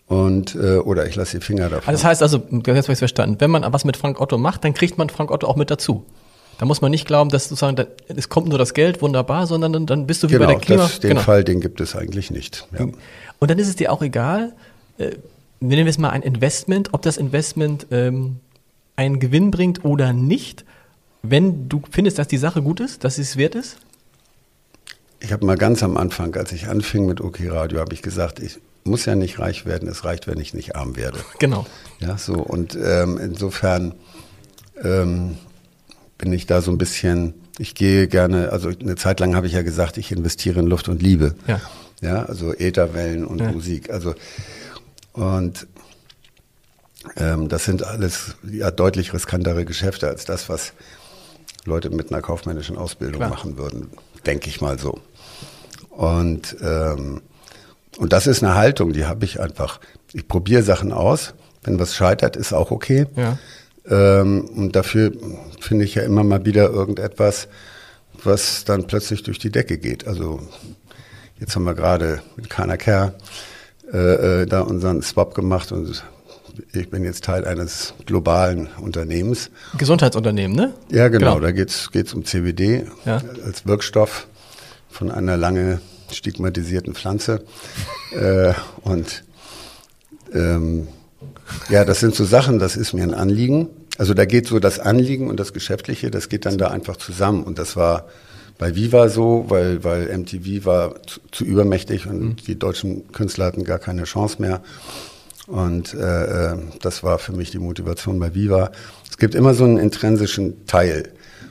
Und, äh, oder ich lasse die Finger davon. Also das heißt also, jetzt habe ich verstanden, wenn man was mit Frank Otto macht, dann kriegt man Frank Otto auch mit dazu. Da muss man nicht glauben, dass sozusagen, da, es kommt nur das Geld, wunderbar, sondern dann, dann bist du wie genau, bei der Klima. Das, den genau. Fall, den gibt es eigentlich nicht. Ja. Und dann ist es dir auch egal, äh, nennen wir es mal ein Investment, ob das Investment ähm, einen Gewinn bringt oder nicht, wenn du findest, dass die Sache gut ist, dass es wert ist? Ich habe mal ganz am Anfang, als ich anfing mit OK Radio, habe ich gesagt, ich muss ja nicht reich werden, es reicht, wenn ich nicht arm werde. Genau. Ja, so und ähm, insofern ähm, bin ich da so ein bisschen, ich gehe gerne, also eine Zeit lang habe ich ja gesagt, ich investiere in Luft und Liebe. Ja. Ja, also Ätherwellen und ja. Musik. Also und ähm, das sind alles ja deutlich riskantere Geschäfte als das, was Leute mit einer kaufmännischen Ausbildung Klar. machen würden, denke ich mal so. Und ähm, und das ist eine Haltung, die habe ich einfach. Ich probiere Sachen aus. Wenn was scheitert, ist auch okay. Ja. Ähm, und dafür finde ich ja immer mal wieder irgendetwas, was dann plötzlich durch die Decke geht. Also jetzt haben wir gerade mit Kana Care äh, äh, da unseren Swap gemacht und ich bin jetzt Teil eines globalen Unternehmens. Gesundheitsunternehmen, ne? Ja, genau. genau. Da geht's geht's um CBD ja. als Wirkstoff von einer lange stigmatisierten Pflanze. äh, und ähm, ja, das sind so Sachen, das ist mir ein Anliegen. Also da geht so das Anliegen und das Geschäftliche, das geht dann da einfach zusammen. Und das war bei Viva so, weil, weil MTV war zu, zu übermächtig und mhm. die deutschen Künstler hatten gar keine Chance mehr. Und äh, äh, das war für mich die Motivation bei Viva. Es gibt immer so einen intrinsischen Teil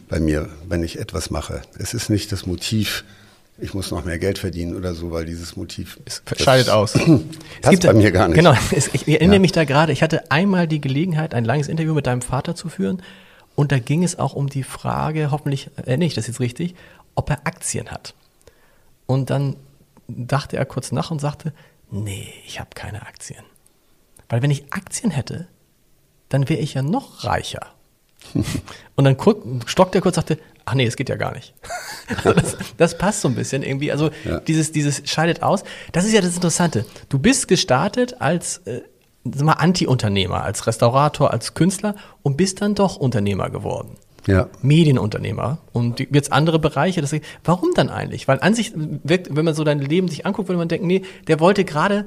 bei mir, wenn ich etwas mache. Es ist nicht das Motiv, ich muss noch mehr Geld verdienen oder so, weil dieses Motiv es scheidet aus. passt gibt, bei mir gar nicht. Genau, ich erinnere ja. mich da gerade, ich hatte einmal die Gelegenheit, ein langes Interview mit deinem Vater zu führen und da ging es auch um die Frage, hoffentlich erinnere ich das jetzt richtig, ob er Aktien hat. Und dann dachte er kurz nach und sagte, nee, ich habe keine Aktien. Weil wenn ich Aktien hätte, dann wäre ich ja noch reicher. Und dann stockte er kurz und sagte, ach nee, es geht ja gar nicht. Also das, das, passt so ein bisschen irgendwie. Also ja. dieses, dieses scheidet aus. Das ist ja das Interessante. Du bist gestartet als äh, mal Anti-Unternehmer, als Restaurator, als Künstler und bist dann doch Unternehmer geworden. Ja. Medienunternehmer und jetzt andere Bereiche. Das, warum dann eigentlich? Weil an sich wirkt, wenn man so dein Leben sich anguckt, würde man denken, nee, der wollte gerade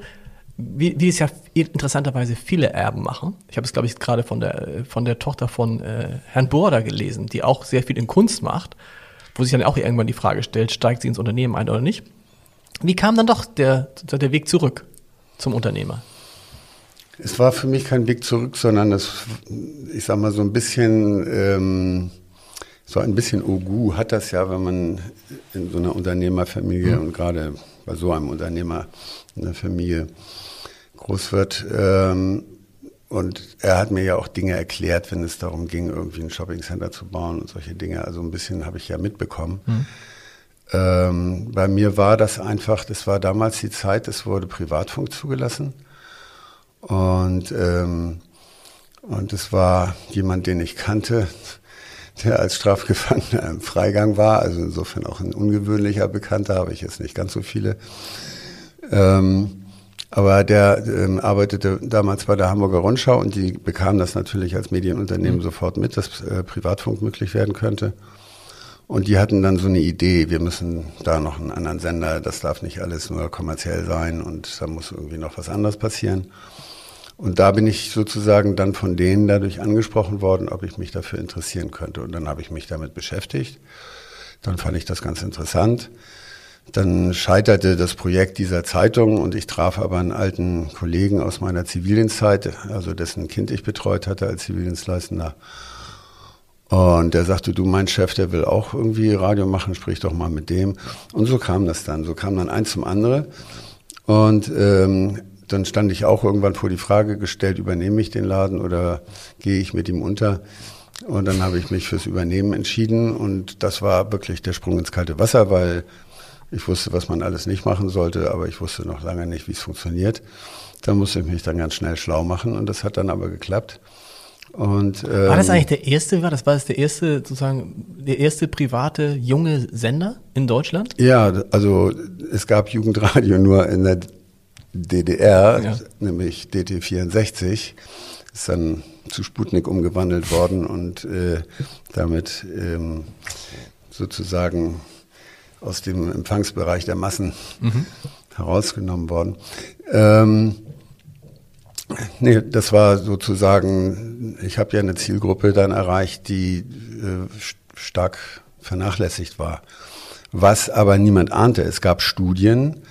wie, wie es ja interessanterweise viele Erben machen. Ich habe es, glaube ich, gerade von der, von der Tochter von äh, Herrn Border gelesen, die auch sehr viel in Kunst macht, wo sich dann auch irgendwann die Frage stellt, steigt sie ins Unternehmen ein oder nicht. Wie kam dann doch der, der Weg zurück zum Unternehmer? Es war für mich kein Weg zurück, sondern das, ich sag mal, so ein bisschen, ähm, so ein bisschen Ogu hat das ja, wenn man in so einer Unternehmerfamilie mhm. und gerade bei so einem Unternehmer in der Familie groß wird. Ähm, und er hat mir ja auch Dinge erklärt, wenn es darum ging, irgendwie ein Shoppingcenter zu bauen und solche Dinge. Also ein bisschen habe ich ja mitbekommen. Mhm. Ähm, bei mir war das einfach, das war damals die Zeit, es wurde Privatfunk zugelassen. Und, ähm, und es war jemand, den ich kannte, der als Strafgefangener im Freigang war. Also insofern auch ein ungewöhnlicher Bekannter, habe ich jetzt nicht ganz so viele. Ähm, aber der ähm, arbeitete damals bei der Hamburger Rundschau und die bekamen das natürlich als Medienunternehmen mhm. sofort mit, dass äh, Privatfunk möglich werden könnte. Und die hatten dann so eine Idee, wir müssen da noch einen anderen Sender, das darf nicht alles nur kommerziell sein und da muss irgendwie noch was anderes passieren. Und da bin ich sozusagen dann von denen dadurch angesprochen worden, ob ich mich dafür interessieren könnte. Und dann habe ich mich damit beschäftigt. Dann fand ich das ganz interessant. Dann scheiterte das Projekt dieser Zeitung und ich traf aber einen alten Kollegen aus meiner Zivildienstzeit, also dessen Kind ich betreut hatte als Zivildienstleistender. Und der sagte, du, mein Chef, der will auch irgendwie Radio machen, sprich doch mal mit dem. Und so kam das dann. So kam dann eins zum anderen. Und ähm, dann stand ich auch irgendwann vor die Frage gestellt, übernehme ich den Laden oder gehe ich mit ihm unter? Und dann habe ich mich fürs Übernehmen entschieden und das war wirklich der Sprung ins kalte Wasser, weil ich wusste, was man alles nicht machen sollte, aber ich wusste noch lange nicht, wie es funktioniert. Da musste ich mich dann ganz schnell schlau machen und das hat dann aber geklappt. Und, ähm, war das eigentlich der erste, war das, war das der erste, sozusagen, der erste private junge Sender in Deutschland? Ja, also es gab Jugendradio nur in der DDR, ja. nämlich DT64, ist dann zu Sputnik umgewandelt worden und äh, damit ähm, sozusagen aus dem Empfangsbereich der Massen mhm. herausgenommen worden. Ähm, nee, das war sozusagen, ich habe ja eine Zielgruppe dann erreicht, die äh, stark vernachlässigt war. Was aber niemand ahnte, es gab Studien,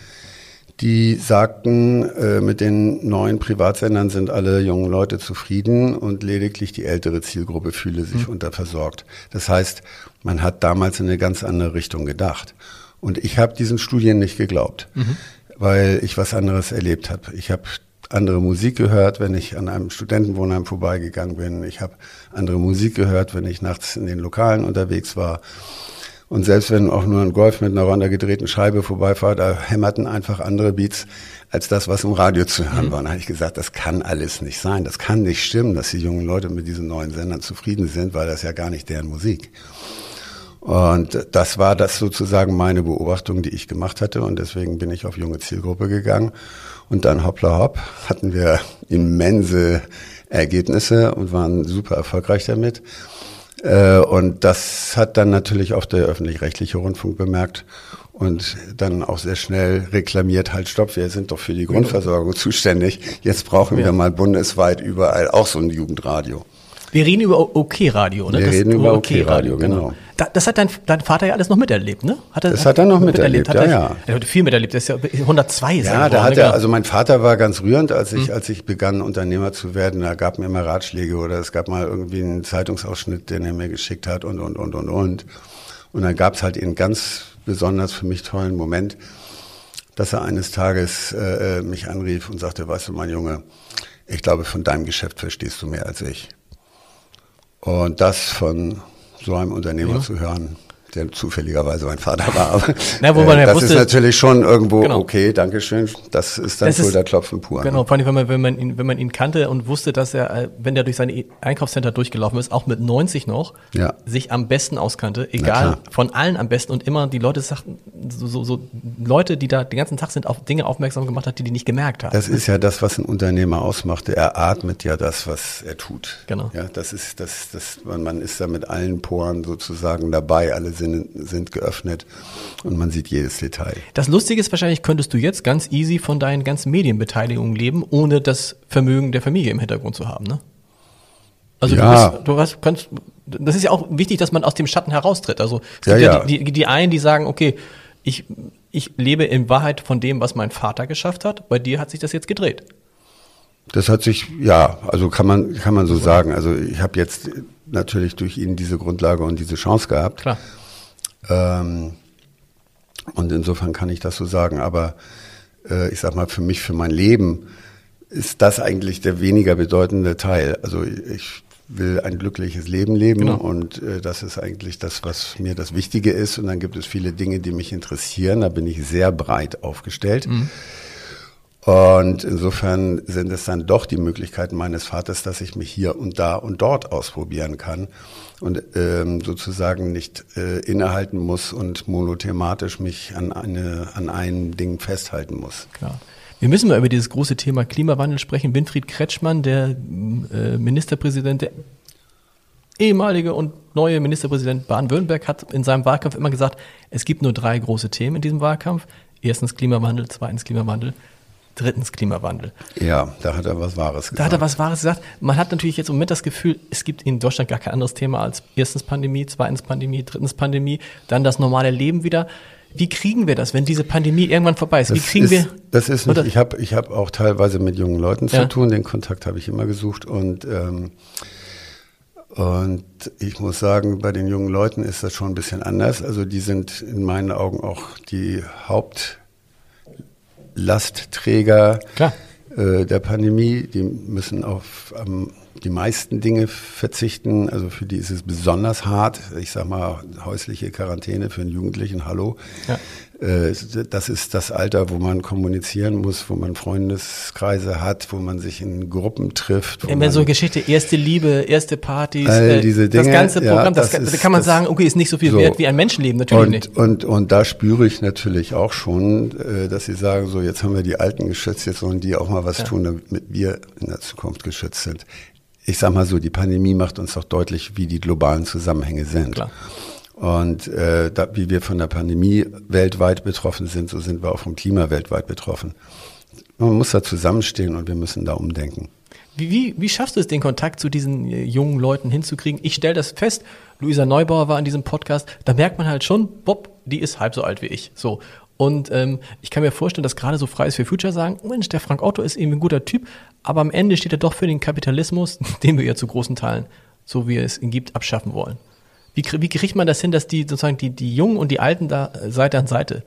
die sagten, äh, mit den neuen Privatsendern sind alle jungen Leute zufrieden und lediglich die ältere Zielgruppe fühle sich mhm. unterversorgt. Das heißt, man hat damals in eine ganz andere Richtung gedacht. Und ich habe diesen Studien nicht geglaubt, mhm. weil ich was anderes erlebt habe. Ich habe andere Musik gehört, wenn ich an einem Studentenwohnheim vorbeigegangen bin. Ich habe andere Musik gehört, wenn ich nachts in den Lokalen unterwegs war. Und selbst wenn auch nur ein Golf mit einer runtergedrehten Scheibe vorbeifahrt, da hämmerten einfach andere Beats als das, was im Radio zu hören mhm. war. Da habe ich gesagt, das kann alles nicht sein. Das kann nicht stimmen, dass die jungen Leute mit diesen neuen Sendern zufrieden sind, weil das ja gar nicht deren Musik. Und das war das sozusagen meine Beobachtung, die ich gemacht hatte. Und deswegen bin ich auf junge Zielgruppe gegangen. Und dann hoppla hopp hatten wir immense Ergebnisse und waren super erfolgreich damit. Äh, und das hat dann natürlich auch der öffentlich-rechtliche Rundfunk bemerkt und dann auch sehr schnell reklamiert, halt stopp, wir sind doch für die Grundversorgung zuständig. Jetzt brauchen wir mal bundesweit überall auch so ein Jugendradio. Wir reden über OK-Radio, oder? Wir das, reden über OK-Radio, OK genau. genau. Das hat dein, dein, Vater ja alles noch miterlebt, ne? Hat er, das hat er noch miterlebt, miterlebt ja, ja. Er hat viel miterlebt, das ist ja 102 ist Ja, da hat er, also mein Vater war ganz rührend, als ich, mhm. als ich begann, Unternehmer zu werden. Da gab mir immer Ratschläge oder es gab mal irgendwie einen Zeitungsausschnitt, den er mir geschickt hat und, und, und, und, und. Und dann gab es halt einen ganz besonders für mich tollen Moment, dass er eines Tages äh, äh, mich anrief und sagte, weißt du, mein Junge, ich glaube, von deinem Geschäft verstehst du mehr als ich. Und das von so einem Unternehmer ja. zu hören, der zufälligerweise mein Vater war. Aber Na, wo man äh, das wusste, ist natürlich schon irgendwo genau. okay, Dankeschön. Das ist dann Schulterklopfen pur. Genau, vor allem, wenn man, wenn, man ihn, wenn man ihn kannte und wusste, dass er, äh, wenn er durch seine Einkaufscenter durchgelaufen ist, auch mit 90 noch, ja. sich am besten auskannte, egal, von allen am besten und immer die Leute sagten, so, so, so Leute, die da den ganzen Tag sind, auf Dinge aufmerksam gemacht hat, die die nicht gemerkt haben. Das ist ja das, was ein Unternehmer ausmacht. Er atmet ja das, was er tut. Genau. Ja, das ist, das, das, man, man ist da mit allen Poren sozusagen dabei, alle sind, sind geöffnet und man sieht jedes Detail. Das Lustige ist wahrscheinlich, könntest du jetzt ganz easy von deinen ganzen Medienbeteiligungen leben, ohne das Vermögen der Familie im Hintergrund zu haben, ne? Also Ja. du, bist, du hast, kannst, das ist ja auch wichtig, dass man aus dem Schatten heraustritt. Also es Ja, gibt ja, ja. Die, die, die einen, die sagen, okay, ich, ich lebe in Wahrheit von dem, was mein Vater geschafft hat. Bei dir hat sich das jetzt gedreht. Das hat sich, ja, also kann man, kann man so sagen. Also ich habe jetzt natürlich durch ihn diese Grundlage und diese Chance gehabt. Klar. Ähm, und insofern kann ich das so sagen. Aber äh, ich sag mal, für mich, für mein Leben ist das eigentlich der weniger bedeutende Teil. Also ich will ein glückliches Leben leben Genau. und äh, das ist eigentlich das, was mir das Wichtige ist. Und dann gibt es viele Dinge, die mich interessieren. Da bin ich sehr breit aufgestellt. Und insofern sind es dann doch die Möglichkeiten meines Vaters, dass ich mich hier und da und dort ausprobieren kann und ähm, sozusagen nicht äh, innehalten muss und monothematisch mich an, eine, an einem Ding festhalten muss. Klar. Wir müssen mal über dieses große Thema Klimawandel sprechen. Winfried Kretschmann, der äh, Ministerpräsident, der ehemalige und neue Ministerpräsident Baden-Württemberg, hat in seinem Wahlkampf immer gesagt, es gibt nur drei große Themen in diesem Wahlkampf. Erstens Klimawandel, zweitens Klimawandel, drittens Klimawandel. Ja, da hat er was Wahres gesagt. Da hat er was Wahres gesagt. Man hat natürlich jetzt im Moment das Gefühl, es gibt in Deutschland gar kein anderes Thema als erstens Pandemie, zweitens Pandemie, drittens Pandemie, dann das normale Leben wieder. Wie kriegen wir das, wenn diese Pandemie irgendwann vorbei ist? Wie Das kriegen ist, wir Das ist nicht, ich habe ich hab auch teilweise mit jungen Leuten zu Ja. tun, den Kontakt habe ich immer gesucht und ähm, und ich muss sagen, bei den jungen Leuten ist das schon ein bisschen anders. Also die sind in meinen Augen auch die Hauptlastträger Klar. äh, der Pandemie. Die müssen auf ähm, die meisten Dinge verzichten. Also für die ist es besonders hart. Ich sag mal, häusliche Quarantäne für einen Jugendlichen, hallo. Ja. Äh, Das ist das Alter, wo man kommunizieren muss, wo man Freundeskreise hat, wo man sich in Gruppen trifft. Immer man so Geschichte, erste Liebe, erste Partys, All äh, diese das Dinge, ganze ja, Programm, das, das kann- da ist- kann man das- sagen, okay, ist nicht so viel so. wert wie ein Menschenleben, natürlich und, nicht. Und, und da spüre ich natürlich auch schon, äh, dass sie sagen, so jetzt haben wir die Alten geschützt, jetzt sollen die auch mal was tun, damit wir in der Zukunft geschützt sind. Ich sag mal so, die Pandemie macht uns doch deutlich, wie die globalen Zusammenhänge sind. Klar. Und äh, da, wie wir von der Pandemie weltweit betroffen sind, so sind wir auch vom Klima weltweit betroffen. Man muss da zusammenstehen und wir müssen da umdenken. Wie, wie, wie schaffst du es, den Kontakt zu diesen äh, jungen Leuten hinzukriegen? Ich stelle das fest, Luisa Neubauer war in diesem Podcast, da merkt man halt schon, Bob, die ist halb so alt wie ich. So. Und ähm, ich kann mir vorstellen, dass gerade so Fridays for Future sagen, Mensch, der Frank Otto ist irgendwie ein guter Typ, aber am Ende steht er doch für den Kapitalismus, den wir ja zu großen Teilen, so wie es ihn gibt, abschaffen wollen. Wie, wie kriegt man das hin, dass die sozusagen die, die Jungen und die Alten da äh, Seite an Seite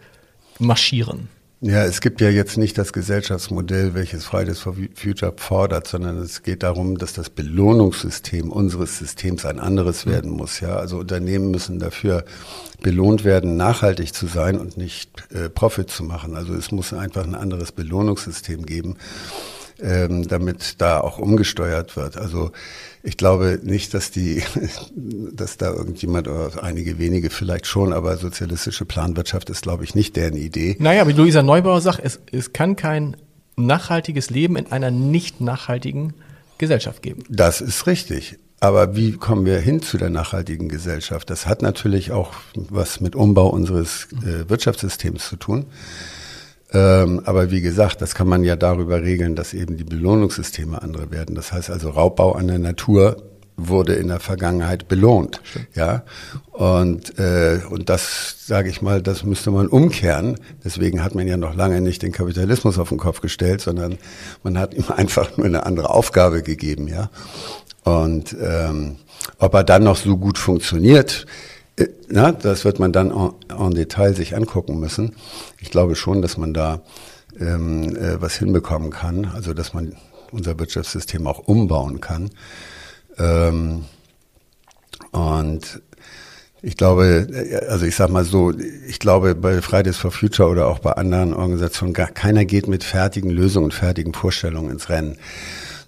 marschieren? Ja, es gibt ja jetzt nicht das Gesellschaftsmodell, welches Fridays for Future fordert, sondern es geht darum, dass das Belohnungssystem unseres Systems ein anderes werden muss. Ja, also Unternehmen müssen dafür belohnt werden, nachhaltig zu sein und nicht äh, Profit zu machen. Also es muss einfach ein anderes Belohnungssystem geben, ähm, damit da auch umgesteuert wird. Also ich glaube nicht, dass die, dass da irgendjemand oder einige wenige vielleicht schon, aber sozialistische Planwirtschaft ist, glaube ich, nicht deren Idee. Naja, wie Luisa Neubauer sagt, es, es kann kein nachhaltiges Leben in einer nicht nachhaltigen Gesellschaft geben. Das ist richtig. Aber wie kommen wir hin zu der nachhaltigen Gesellschaft? Das hat natürlich auch was mit Umbau unseres äh, Wirtschaftssystems zu tun. Ähm, aber wie gesagt, das kann man ja darüber regeln, dass eben die Belohnungssysteme andere werden. Das heißt also, Raubbau an der Natur wurde in der Vergangenheit belohnt. Ja, und, äh, und das, sage ich mal, das müsste man umkehren. Deswegen hat man ja noch lange nicht den Kapitalismus auf den Kopf gestellt, sondern man hat ihm einfach nur eine andere Aufgabe gegeben. Ja, und ähm, ob er dann noch so gut funktioniert, na, das wird man dann en, en Detail sich angucken müssen. Ich glaube schon, dass man da ähm, äh, was hinbekommen kann, also dass man unser Wirtschaftssystem auch umbauen kann. Ähm, und ich glaube, äh, also ich sag mal so, ich glaube bei Fridays for Future oder auch bei anderen Organisationen, gar keiner geht mit fertigen Lösungen und fertigen Vorstellungen ins Rennen,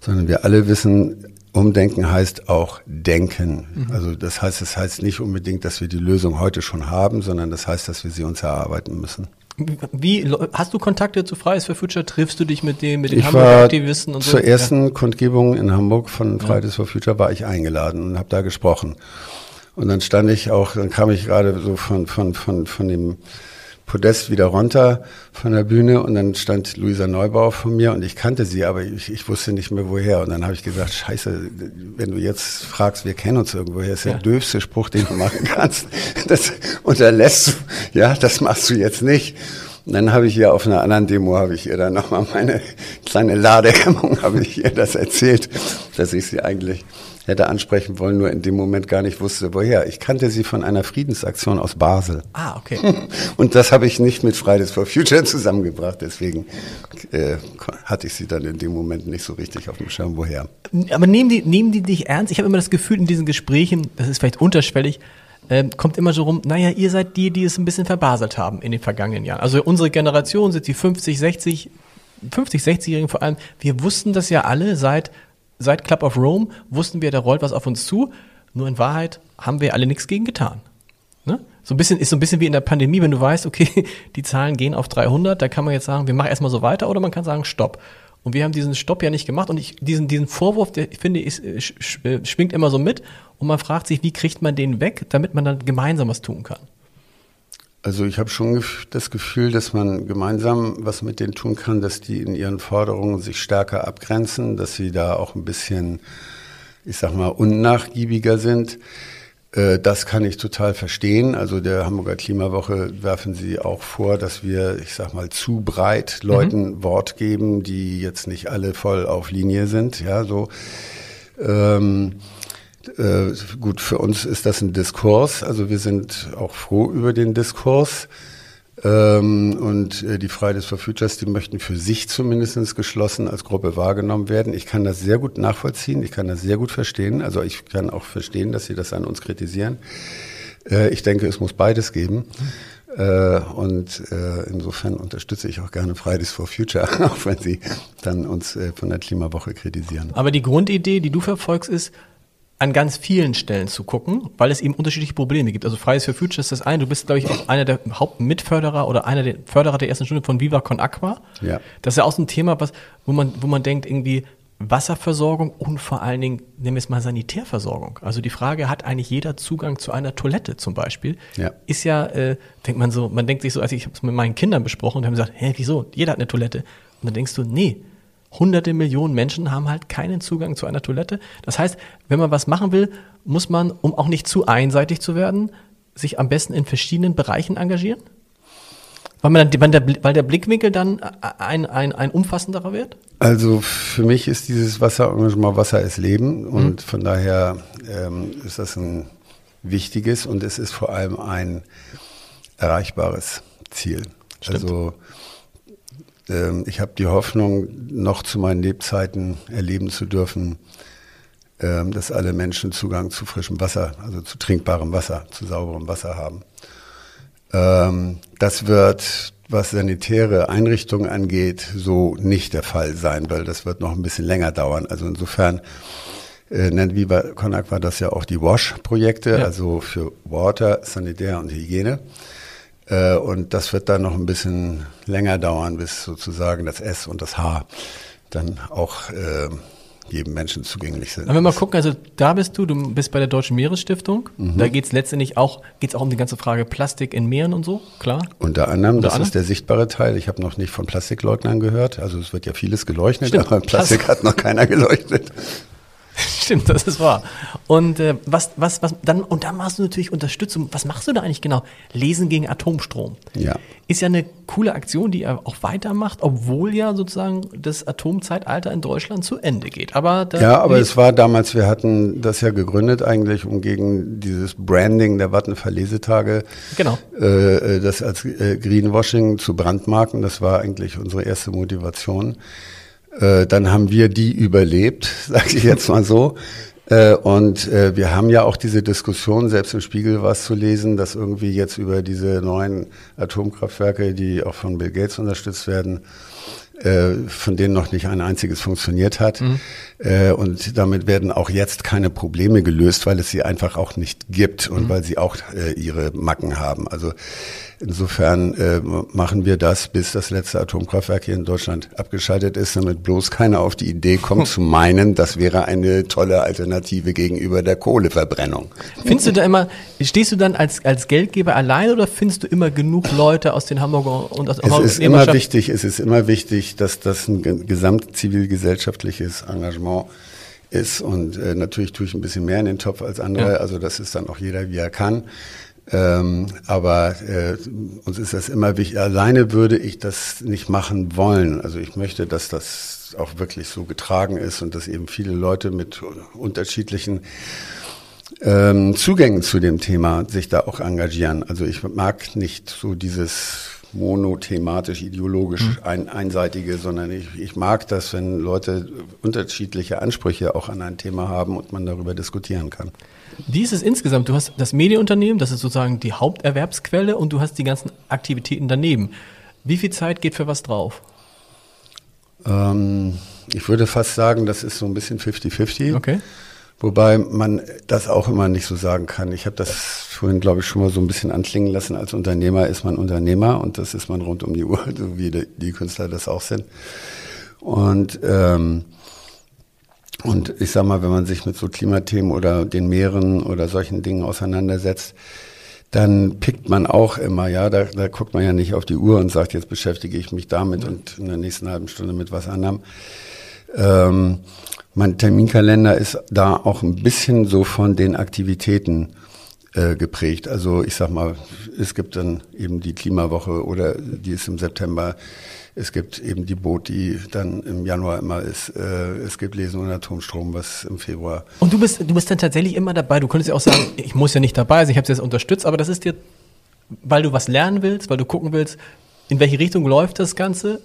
sondern wir alle wissen, Umdenken heißt auch denken. Also das heißt, es heißt nicht unbedingt, dass wir die Lösung heute schon haben, sondern das heißt, dass wir sie uns erarbeiten müssen. Wie hast du Kontakte zu Fridays for Future? Triffst du dich mit dem, mit den Ich Hamburger war Aktivisten und so? zur ersten Kundgebung in Hamburg von Fridays for Future war ich eingeladen und habe da gesprochen. Und dann stand ich auch, dann kam ich gerade so von, von, von, von dem Podest wieder runter von der Bühne und dann stand Luisa Neubauer vor mir und ich kannte sie, aber ich, ich wusste nicht mehr woher. Und dann habe ich gesagt, scheiße, wenn du jetzt fragst, wir kennen uns irgendwoher, ist der ja. döfste Spruch, den du machen kannst. Das unterlässt du, ja, das machst du jetzt nicht. Und dann habe ich ihr auf einer anderen Demo, habe ich ihr dann nochmal meine kleine Ladehemmung, habe ich ihr das erzählt, dass ich sie eigentlich hätte ansprechen wollen, nur in dem Moment gar nicht wusste, woher. Ich kannte sie von einer Friedensaktion aus Basel. Ah, okay. Und das habe ich nicht mit Fridays for Future zusammengebracht, deswegen äh, hatte ich sie dann in dem Moment nicht so richtig auf dem Schirm, woher. Aber nehmen die, nehmen die dich ernst? Ich habe immer das Gefühl in diesen Gesprächen, das ist vielleicht unterschwellig, äh, kommt immer so rum, naja, ihr seid die, die es ein bisschen verbaselt haben in den vergangenen Jahren. Also unsere Generation sind die 50, 60, 50, 60-Jährigen vor allem. Wir wussten das ja alle seit seit Club of Rome wussten wir, da rollt was auf uns zu. Nur in Wahrheit haben wir alle nichts gegen getan. Ne? So ein bisschen, ist so ein bisschen wie in der Pandemie, wenn du weißt, okay, die Zahlen gehen auf 300, da kann man jetzt sagen, wir machen erstmal so weiter oder man kann sagen, stopp. Und wir haben diesen Stopp ja nicht gemacht und ich, diesen, diesen Vorwurf, der, ich finde, ist, äh, äh, schwingt immer so mit und man fragt sich, wie kriegt man den weg, damit man dann gemeinsam was tun kann. Also ich habe schon das Gefühl, dass man gemeinsam was mit denen tun kann, dass die in ihren Forderungen sich stärker abgrenzen, dass sie da auch ein bisschen, ich sag mal, unnachgiebiger sind. Äh, das kann ich total verstehen. Also der Hamburger Klimawoche werfen Sie auch vor, dass wir, ich sag mal, zu breit Leuten mhm. Wort geben, die jetzt nicht alle voll auf Linie sind. Ja, so. Ähm, äh, gut, für uns ist das ein Diskurs, also wir sind auch froh über den Diskurs. Ähm, und äh, die Fridays for Futures, die möchten für sich zumindest geschlossen als Gruppe wahrgenommen werden. Ich kann das sehr gut nachvollziehen, ich kann das sehr gut verstehen. Also ich kann auch verstehen, dass sie das an uns kritisieren. Äh, ich denke, es muss beides geben. Äh, und äh, insofern unterstütze ich auch gerne Fridays for Future, auch wenn sie dann uns äh, von der Klimawoche kritisieren. Aber die Grundidee, die du verfolgst, ist, an ganz vielen Stellen zu gucken, weil es eben unterschiedliche Probleme gibt. Also Fridays for Future ist das eine. Du bist, glaube ich, auch einer der Hauptmitförderer oder einer der Förderer der ersten Stunde von Viva Con Aqua. Ja. Das ist ja auch so ein Thema, was, wo man, wo man denkt, irgendwie Wasserversorgung und vor allen Dingen, nehmen wir es mal Sanitärversorgung. Also die Frage, hat eigentlich jeder Zugang zu einer Toilette zum Beispiel? Ja. Ist ja, äh, denkt man so, man denkt sich so, als ich es mit meinen Kindern besprochen und haben gesagt, hä, wieso? Jeder hat eine Toilette. Und dann denkst du, nee, hunderte Millionen Menschen haben halt keinen Zugang zu einer Toilette. Das heißt, wenn man was machen will, muss man, um auch nicht zu einseitig zu werden, sich am besten in verschiedenen Bereichen engagieren? Weil, man weil, der, weil der Blickwinkel dann ein, ein, ein umfassenderer wird? Also für mich ist dieses Wasserengagement Wasser ist Leben und mhm. von daher ähm, ist das ein wichtiges und es ist vor allem ein erreichbares Ziel. Stimmt. Also ähm, ich habe die Hoffnung, noch zu meinen Lebzeiten erleben zu dürfen, ähm, dass alle Menschen Zugang zu frischem Wasser, also zu trinkbarem Wasser, zu sauberem Wasser haben. Ähm, das wird, was sanitäre Einrichtungen angeht, so nicht der Fall sein, weil das wird noch ein bisschen länger dauern. Also insofern äh, nennt Viva Con Aqua das ja auch die WASH-Projekte, ja. also für Water, Sanitär und Hygiene. Äh, und das wird dann noch ein bisschen länger dauern, bis sozusagen das S und das H dann auch äh, jedem Menschen zugänglich sind. Wenn wir mal gucken, also da bist du, du bist bei der Deutschen Meeresstiftung. Mhm. Da geht es letztendlich auch, geht's auch um die ganze Frage Plastik in Meeren und so, klar? Unter anderem, Unter das anderem? ist der sichtbare Teil. Ich habe noch nicht von Plastikleugnern gehört. Also es wird ja vieles geleuchtet, Stimmt. aber Plastik Plastik hat noch keiner geleuchtet. Stimmt, das ist wahr. Und äh, was, was, was, dann, und dann machst du natürlich Unterstützung. Was machst du da eigentlich genau? Lesen gegen Atomstrom. Ja. Ist ja eine coole Aktion, die er auch weitermacht, obwohl ja sozusagen das Atomzeitalter in Deutschland zu Ende geht. Aber da, ja, aber es war damals, wir hatten das ja gegründet eigentlich, um gegen dieses Branding der Vattenfall-Lesetage, genau. äh, äh das als äh, Greenwashing zu brandmarken. Das war eigentlich unsere erste Motivation. Äh, dann haben wir die überlebt, sage ich jetzt mal so. Äh, und äh, wir haben ja auch diese Diskussion, selbst im Spiegel was zu lesen, dass irgendwie jetzt über diese neuen Atomkraftwerke, die auch von Bill Gates unterstützt werden, von denen noch nicht ein einziges funktioniert hat. Mhm. Äh, und damit werden auch jetzt keine Probleme gelöst, weil es sie einfach auch nicht gibt und mhm. weil sie auch äh, ihre Macken haben. Also insofern äh, machen wir das, bis das letzte Atomkraftwerk hier in Deutschland abgeschaltet ist, damit bloß keiner auf die Idee kommt zu meinen, das wäre eine tolle Alternative gegenüber der Kohleverbrennung. Findest du da immer, stehst du dann als, als Geldgeber allein oder findest du immer genug Leute aus den Hamburger und aus Es ist immer wichtig, es ist immer wichtig, dass das ein gesamtzivilgesellschaftliches Engagement Engagement ist. Und äh, natürlich tue ich ein bisschen mehr in den Topf als andere. Ja. Also das ist dann auch jeder, wie er kann. Ähm, aber äh, uns ist das immer wichtig. Alleine würde ich das nicht machen wollen. Also ich möchte, dass das auch wirklich so getragen ist und dass eben viele Leute mit unterschiedlichen ähm, Zugängen zu dem Thema sich da auch engagieren. Also ich mag nicht so dieses monothematisch, ideologisch mhm. ein, einseitige, sondern ich, ich mag das, wenn Leute unterschiedliche Ansprüche auch an ein Thema haben und man darüber diskutieren kann. Wie ist es insgesamt? Du hast das Medienunternehmen, das ist sozusagen die Haupterwerbsquelle und du hast die ganzen Aktivitäten daneben. Wie viel Zeit geht für was drauf? Ähm, ich würde fast sagen, das ist so ein bisschen 50-50. Okay. Wobei man das auch immer nicht so sagen kann. Ich habe das vorhin, glaube ich, schon mal so ein bisschen anklingen lassen. Als Unternehmer ist man Unternehmer und das ist man rund um die Uhr, so wie die, Künstler das auch sind. Und ähm, und ich sag mal, wenn man sich mit so Klimathemen oder den Meeren oder solchen Dingen auseinandersetzt, dann pickt man auch immer, ja, da, da guckt man ja nicht auf die Uhr und sagt, jetzt beschäftige ich mich damit und in der nächsten halben Stunde mit was anderem. Ähm, mein Terminkalender ist da auch ein bisschen so von den Aktivitäten äh, geprägt. Also ich sag mal, es gibt dann eben die Klimawoche oder die ist im September. Es gibt eben die Boot, die dann im Januar immer ist. Äh, es gibt Lesen und Atomstrom, was im Februar. Und du bist, du bist dann tatsächlich immer dabei. Du könntest ja auch sagen, ich muss ja nicht dabei sein, ich habe es jetzt unterstützt, aber das ist dir, weil du was lernen willst, weil du gucken willst, in welche Richtung läuft das Ganze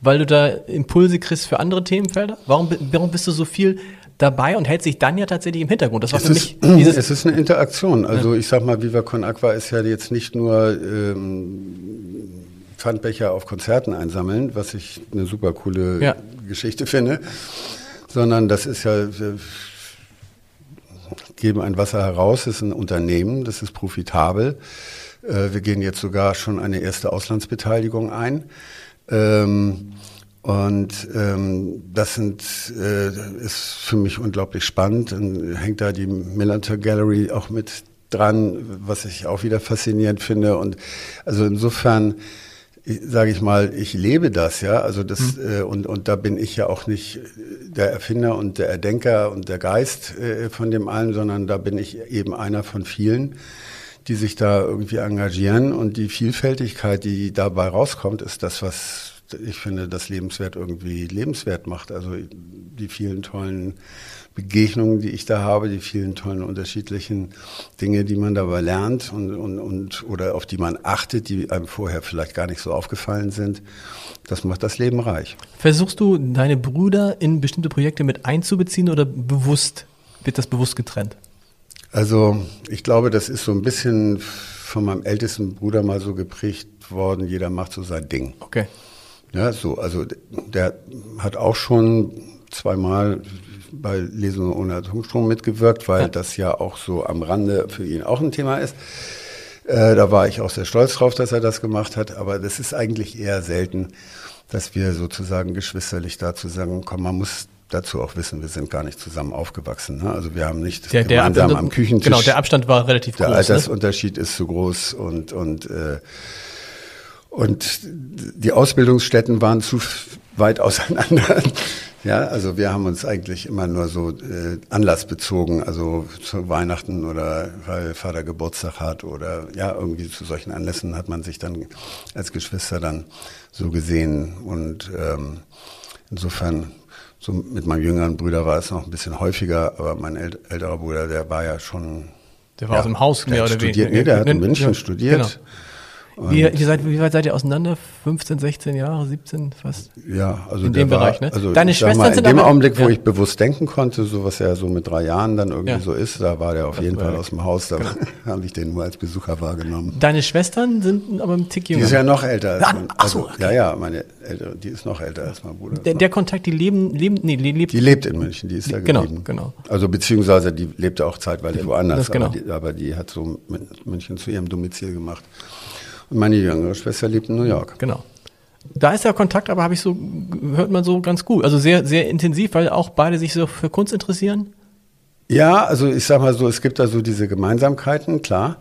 weil du da Impulse kriegst für andere Themenfelder? Warum, warum bist du so viel dabei und hält sich dann ja tatsächlich im Hintergrund? Das war es für ist, mich dieses Es ist eine Interaktion. Also ja. ich sag mal, Viva Con Aqua ist ja jetzt nicht nur ähm, Pfandbecher auf Konzerten einsammeln, was ich eine super coole ja. Geschichte finde, sondern das ist ja wir geben ein Wasser heraus, ist ein Unternehmen, das ist profitabel. Äh, wir gehen jetzt sogar schon eine erste Auslandsbeteiligung ein. Ähm, und ähm, das sind, äh, ist für mich unglaublich spannend. Dann hängt da die Millantor Gallery auch mit dran, was ich auch wieder faszinierend finde. Und also insofern sage ich mal, ich lebe das, ja. Also das mhm. äh, und und da bin ich ja auch nicht der Erfinder und der Erdenker und der Geist äh, von dem allen, sondern da bin ich eben einer von vielen die sich da irgendwie engagieren. Und die Vielfältigkeit, die dabei rauskommt, ist das, was ich finde, das lebenswert irgendwie lebenswert macht. Also die vielen tollen Begegnungen, die ich da habe, die vielen tollen unterschiedlichen Dinge, die man dabei lernt und, und, und oder auf die man achtet, die einem vorher vielleicht gar nicht so aufgefallen sind. Das macht das Leben reich. Versuchst du deine Brüder in bestimmte Projekte mit einzubeziehen oder bewusst wird das bewusst getrennt? Also ich glaube, das ist so ein bisschen von meinem ältesten Bruder mal so geprägt worden. Jeder macht so sein Ding. Okay. Ja, so, also der hat auch schon zweimal bei Lesungen ohne Atomstrom mitgewirkt, weil ja. das ja auch so am Rande für ihn auch ein Thema ist. Äh, da war ich auch sehr stolz drauf, dass er das gemacht hat, aber das ist eigentlich eher selten, dass wir sozusagen geschwisterlich da zusammenkommen. Man muss dazu auch wissen, wir sind gar nicht zusammen aufgewachsen. Ne? Also wir haben nicht der, der gemeinsam am Küchentisch. Genau, der Abstand war relativ der groß. Der ne? Altersunterschied ne? ist zu groß und und äh, und die Ausbildungsstätten waren zu weit auseinander. Ja, also wir haben uns eigentlich immer nur so äh, anlassbezogen, also zu Weihnachten oder weil Vater Geburtstag hat oder ja, irgendwie zu solchen Anlässen hat man sich dann als Geschwister dann so gesehen. Und ähm, insofern so mit meinem jüngeren Bruder war es noch ein bisschen häufiger, aber mein älterer Bruder, der war ja schon. Der war ja, aus dem Haus mehr oder weniger. Nee, der hat in München studiert. Genau. Wie, wie, seid, wie weit seid ihr auseinander? 15, 16 Jahre, 17 fast? Ja, also In dem war, Bereich, ne? Also Deine Schwestern mal, in sind dem aber- Augenblick, wo ja. ich bewusst denken konnte, so was ja so mit drei Jahren dann irgendwie Ja. so ist, da war der auf jeden war Fall aus dem Haus, da habe ich den nur als Besucher wahrgenommen. Deine Schwestern sind aber ein Tick Die jünger. ist ja noch älter als Ah, mein, ach so, also, okay. ja, ja, meine ältere, die ist noch älter als mein Bruder. der, der Kontakt, die leben, leben, nee, die lebt, Die lebt in München, die ist da Genau, geblieben. genau. Also beziehungsweise die lebte auch zeitweilig woanders, das genau. aber, die, aber die hat so Mün- München zu ihrem Domizil gemacht. Und meine jüngere Schwester lebt in New York. genau. Da ist der Kontakt, aber habe ich so, hört man so ganz gut. Also sehr, sehr intensiv, weil auch beide sich so für Kunst interessieren. Ja, also ich sag mal so, es gibt da so diese Gemeinsamkeiten, klar.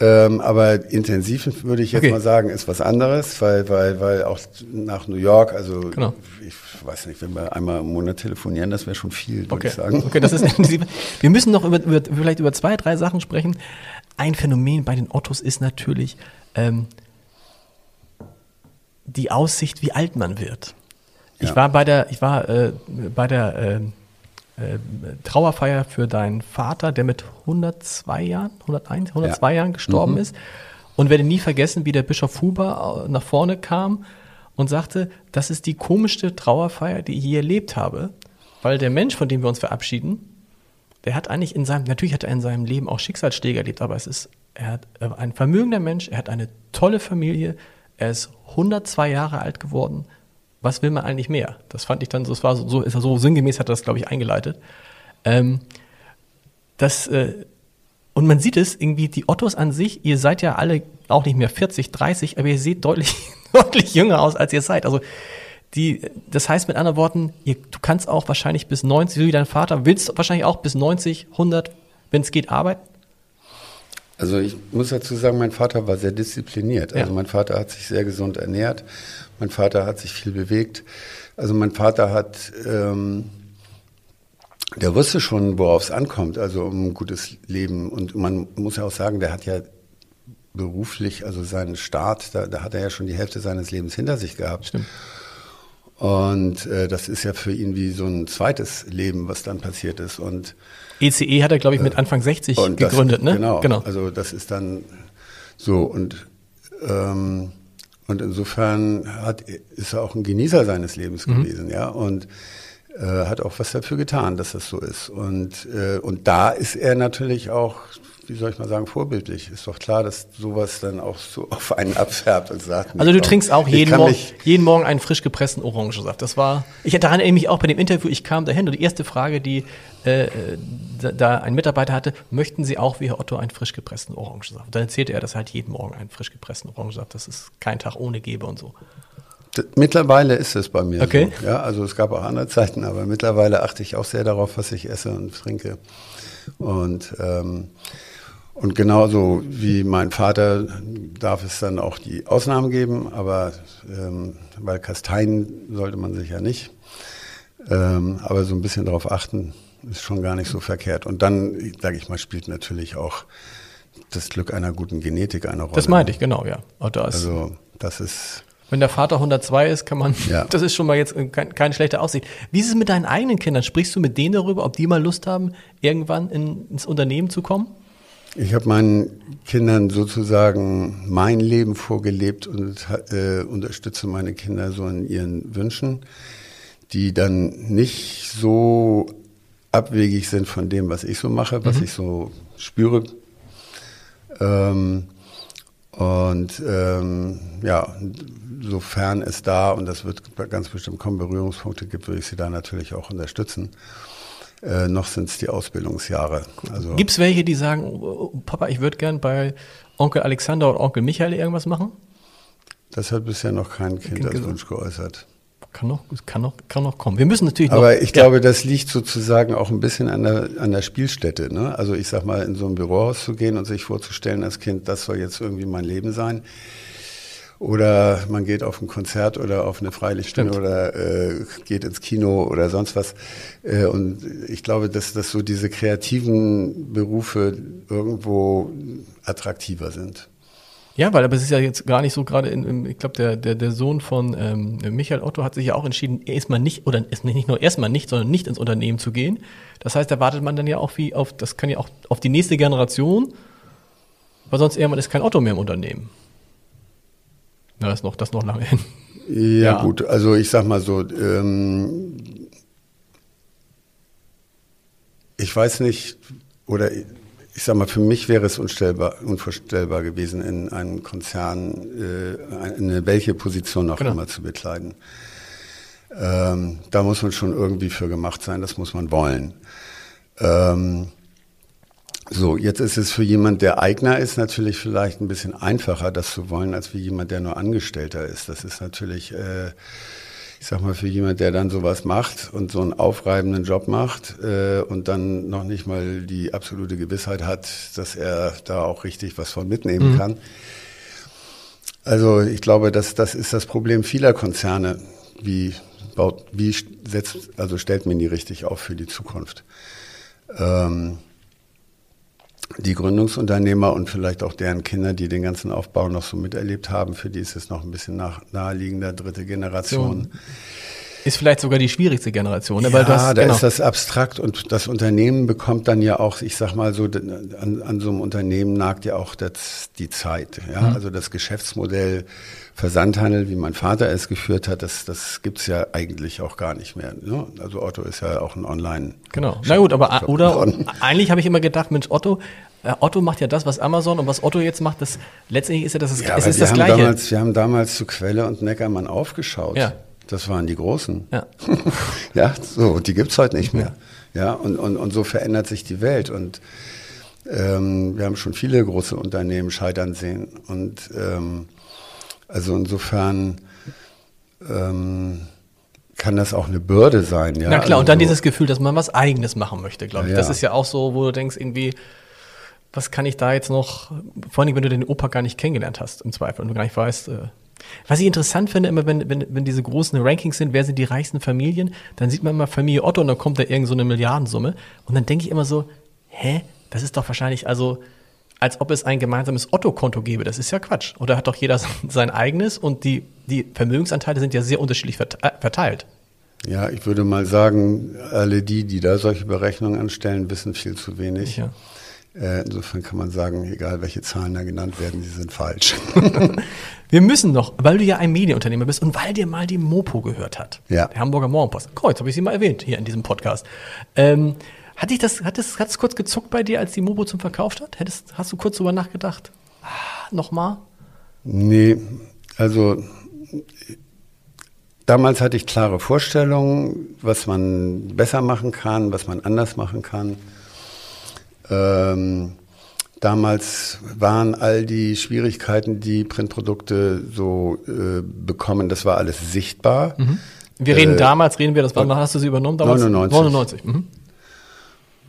Ähm, aber intensiv würde ich jetzt Okay. mal sagen, ist was anderes, weil, weil, weil auch nach New York, also Genau. ich weiß nicht, wenn wir einmal im Monat telefonieren, das wäre schon viel, würde Okay. ich sagen. okay, das ist intensiv. Wir müssen noch über, über, vielleicht über zwei, drei Sachen sprechen. Ein Phänomen bei den Ottos ist natürlich ähm, die Aussicht, wie alt man wird. Ich Ja. war bei der, ich war äh, bei der ähm, äh, Trauerfeier für deinen Vater, der mit 102 Jahren, 101, 102 Jahren gestorben ist. Und werde nie vergessen, wie der Bischof Huber äh, nach vorne kam und sagte, das ist die komischste Trauerfeier, die ich je erlebt habe, weil der Mensch, von dem wir uns verabschieden, der hat eigentlich in seinem, natürlich hat er in seinem Leben auch Schicksalsschläge erlebt, aber es ist, er hat war ein vermögender Mensch, er hat eine tolle Familie, er ist 102 Jahre alt geworden. Was will man eigentlich mehr? Das fand ich dann so, war so, so ist er so sinngemäß hat er das, glaube ich, eingeleitet. Ähm, das, äh, und man sieht es irgendwie, die Ottos an sich, ihr seid ja alle auch nicht mehr 40, 30, aber ihr seht deutlich, deutlich jünger aus, als ihr seid. Also die, das heißt mit anderen Worten, ihr, du kannst auch wahrscheinlich bis 90, so wie dein Vater, willst wahrscheinlich auch bis 90, 100, wenn es geht, arbeiten. Also ich muss dazu sagen, mein Vater war sehr diszipliniert. Also Ja. mein Vater hat sich sehr gesund ernährt. Mein Vater hat sich viel bewegt. Also mein Vater hat, ähm, der wusste schon, worauf es ankommt, also um ein gutes Leben. Und man muss ja auch sagen, der hat ja beruflich, also seinen Start, da, da hat er ja schon die Hälfte seines Lebens hinter sich gehabt. Stimmt. Und äh, das ist ja für ihn wie so ein zweites Leben, was dann passiert ist. Und ECE E hat er, glaube ich, mit Anfang 60 und das- gegründet, ne? Genau. genau. Also das ist dann so und ähm, und insofern hat, ist er auch ein Genießer seines Lebens Mhm. gewesen, ja und äh, hat auch was dafür getan, dass das so ist. Und äh, und da ist er natürlich auch, wie soll ich mal sagen, vorbildlich. Ist doch klar, dass sowas dann auch so auf einen abfärbt und sagt. Also du komm, trinkst auch jeden mich- jeden Morgen einen frisch gepressten Orangensaft. Das war, ich daran erinnere mich auch bei dem Interview, ich kam dahin und die erste Frage, die äh, äh, da, da ein Mitarbeiter hatte, möchten Sie auch wie Herr Otto einen frisch gepressten Orangensaft? Dann erzählte er, dass er halt jeden Morgen einen frisch gepressten Orangensaft, dass es keinen Tag ohne gebe und so. Mittlerweile ist es bei mir Okay. so. Ja, also es gab auch andere Zeiten, aber mittlerweile achte ich auch sehr darauf, was ich esse und trinke. Und ähm, und genauso wie mein Vater darf es dann auch die Ausnahmen geben, aber ähm, weil Kasteien sollte man sich ja nicht. Ähm, aber so ein bisschen darauf achten ist schon gar nicht so verkehrt. Und dann, sage ich mal, spielt natürlich auch das Glück einer guten Genetik eine Rolle. Das meinte ich, genau, ja. Und da ist, Also das ist wenn der Vater 102 ist, kann man, Ja. das ist schon mal jetzt kein, keine schlechte Aussicht. Wie ist es mit deinen eigenen Kindern? Sprichst du mit denen darüber, ob die mal Lust haben, irgendwann in, ins Unternehmen zu kommen? Ich habe meinen Kindern sozusagen mein Leben vorgelebt und äh, unterstütze meine Kinder so in ihren Wünschen, die dann nicht so abwegig sind von dem, was ich so mache, was ich so spüre. Ähm, und ähm, ja, sofern es da, und das wird ganz bestimmt kommen, Berührungspunkte gibt, würde ich sie da natürlich auch unterstützen. Äh, noch sind es die Ausbildungsjahre. Also, Gibt es welche, die sagen, oh, oh, Papa, ich würde gern bei Onkel Alexander oder Onkel Michael irgendwas machen? Das hat bisher noch kein Kind als. Wunsch geäußert. Kann noch, kann noch, kann noch kommen. Wir müssen natürlich noch. Aber ich Ja. glaube, das liegt sozusagen auch ein bisschen an der, an der Spielstätte. Ne? Also ich sag mal, in so ein Bürohaus zu gehen und sich vorzustellen als Kind, das soll jetzt irgendwie mein Leben sein. Oder man geht auf ein Konzert oder auf eine Stimmt. oder äh, geht ins Kino oder sonst was. Äh, und ich glaube, dass, dass so diese kreativen Berufe irgendwo attraktiver sind. Ja, weil aber es ist ja jetzt gar nicht so gerade in, im, ich glaube, der, der, der Sohn von ähm, Michael Otto hat sich ja auch entschieden, erstmal nicht, oder ist nicht nur erstmal nicht, sondern nicht ins Unternehmen zu gehen. Das heißt, da wartet man dann ja auch wie auf, das kann ja auch auf die nächste Generation, weil sonst irgendwann ist kein Otto mehr im Unternehmen. Na, das ist noch, das noch lange hin. Ja, ja, gut, also ich sag mal so, ähm, ich weiß nicht, oder ich sag mal, für mich wäre es unstellbar, unvorstellbar gewesen, in einem Konzern äh, eine welche Position auch genau. immer zu bekleiden. Ähm, da muss man schon irgendwie für gemacht sein, das muss man wollen. Ähm, so, jetzt ist es für jemand, der Eigner ist, natürlich vielleicht ein bisschen einfacher, das zu wollen, als für jemand, der nur Angestellter ist. Das ist natürlich, äh, ich sag mal, für jemand, der dann sowas macht und so einen aufreibenden Job macht äh, und dann noch nicht mal die absolute Gewissheit hat, dass er da auch richtig was von mitnehmen mhm. kann. Also ich glaube, das, das ist das Problem vieler Konzerne. Wie baut, wie setzt, also stellt man die richtig auf für die Zukunft? Ähm, die Gründungsunternehmer und vielleicht auch deren Kinder, die den ganzen Aufbau noch so miterlebt haben, für die ist es noch ein bisschen nach, naheliegender dritte Generation. Ist vielleicht sogar die schwierigste Generation. Ne? Weil ja, das, da genau. ist das abstrakt und das Unternehmen bekommt dann ja auch, ich sag mal so, an, an so einem Unternehmen nagt ja auch das, die Zeit. Ja? Mhm. Also das Geschäftsmodell Versandhandel, wie mein Vater es geführt hat, das, das gibt's ja eigentlich auch gar nicht mehr. Ne? Also Otto ist ja auch ein Online. Genau. Na gut, aber oder eigentlich habe ich immer gedacht, Mensch, Otto, äh, Otto macht ja das, was Amazon und was Otto jetzt macht, das letztendlich ist ja das, ja, es ist das Gleiche. Damals, wir haben damals zu Quelle und Neckermann aufgeschaut. Ja. Das waren die Großen. Ja, ja so, die gibt's heute nicht mehr. Ja, und, und, und so verändert sich die Welt. Und ähm, wir haben schon viele große Unternehmen scheitern sehen. Und ähm, also insofern ähm, kann das auch eine Bürde sein. Ja? Na klar, also und dann dieses Gefühl, dass man was Eigenes machen möchte, glaube ich. Ja. Das ist ja auch so, wo du denkst, irgendwie, was kann ich da jetzt noch, vor allem, wenn du den Opa gar nicht kennengelernt hast, im Zweifel, und du gar nicht weißt, äh, was ich interessant finde, immer wenn, wenn, wenn diese großen Rankings sind, wer sind die reichsten Familien, dann sieht man immer Familie Otto und dann kommt da irgend so eine Milliardensumme. Und dann denke ich immer so, hä, das ist doch wahrscheinlich, also als ob es ein gemeinsames Otto-Konto gäbe. Das ist ja Quatsch. Oder hat doch jeder sein eigenes und die, die Vermögensanteile sind ja sehr unterschiedlich äh, verteilt. Ja, ich würde mal sagen, alle die, die da solche Berechnungen anstellen, wissen viel zu wenig. Ja. Äh, insofern kann man sagen, egal welche Zahlen da genannt werden, sie sind falsch. Wir müssen noch, weil du ja ein Medienunternehmer bist und weil dir mal die Mopo gehört hat. Ja. Der Hamburger Morgenpost. Kreuz, habe ich sie mal erwähnt hier in diesem Podcast. Ähm, hat dich das, hat es, hat es kurz gezuckt bei dir, als die Mobo zum Verkauf hat? Hättest, hast du kurz drüber nachgedacht? Ah, Nochmal? Nee, also damals hatte ich klare Vorstellungen, was man besser machen kann, was man anders machen kann. Ähm, damals waren all die Schwierigkeiten, die Printprodukte so äh, bekommen, das war alles sichtbar. Mhm. Wir reden äh, damals, reden wir, das war, hast du sie übernommen? Damals? 99. 99. Mhm.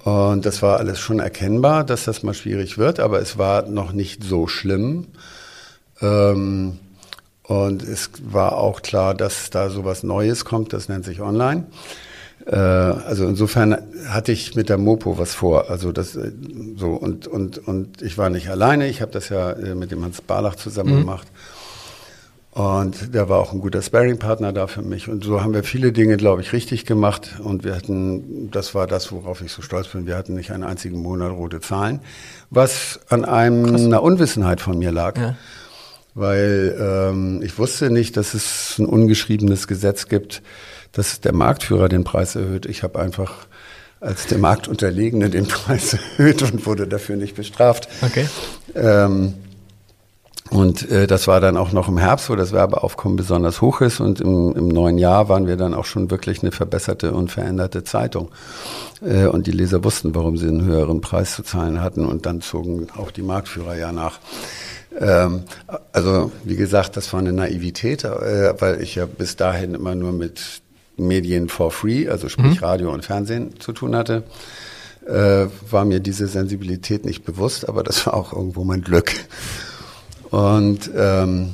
Und das war alles schon erkennbar, dass das mal schwierig wird, aber es war noch nicht so schlimm. Ähm, und es war auch klar, dass da sowas Neues kommt, das nennt sich Online. Äh, also insofern hatte ich mit der Mopo was vor. Also das äh, so und und und ich war nicht alleine. Ich habe das ja äh, mit dem Hans Barlach zusammen mhm. gemacht. Und der war auch ein guter Sparring-Partner da für mich. Und so haben wir viele Dinge, glaube ich, richtig gemacht. Und wir hatten, das war das, worauf ich so stolz bin, wir hatten nicht einen einzigen Monat rote Zahlen, was an einem, einer Unwissenheit von mir lag. Ja. Weil ähm, ich wusste nicht, dass es ein ungeschriebenes Gesetz gibt, dass der Marktführer den Preis erhöht. Ich habe einfach als der Marktunterlegene den Preis erhöht und wurde dafür nicht bestraft. Okay. Ähm, und äh, das war dann auch noch im Herbst, wo das Werbeaufkommen besonders hoch ist. Und im, im neuen Jahr waren wir dann auch schon wirklich eine verbesserte und veränderte Zeitung. Äh, und die Leser wussten, warum sie einen höheren Preis zu zahlen hatten. Und dann zogen auch die Marktführer ja nach. Ähm, also wie gesagt, das war eine Naivität, äh, weil ich ja bis dahin immer nur mit Medien for free, also sprich mhm. Radio und Fernsehen zu tun hatte. Äh, war mir diese Sensibilität nicht bewusst, aber das war auch irgendwo mein Glück. Und ähm,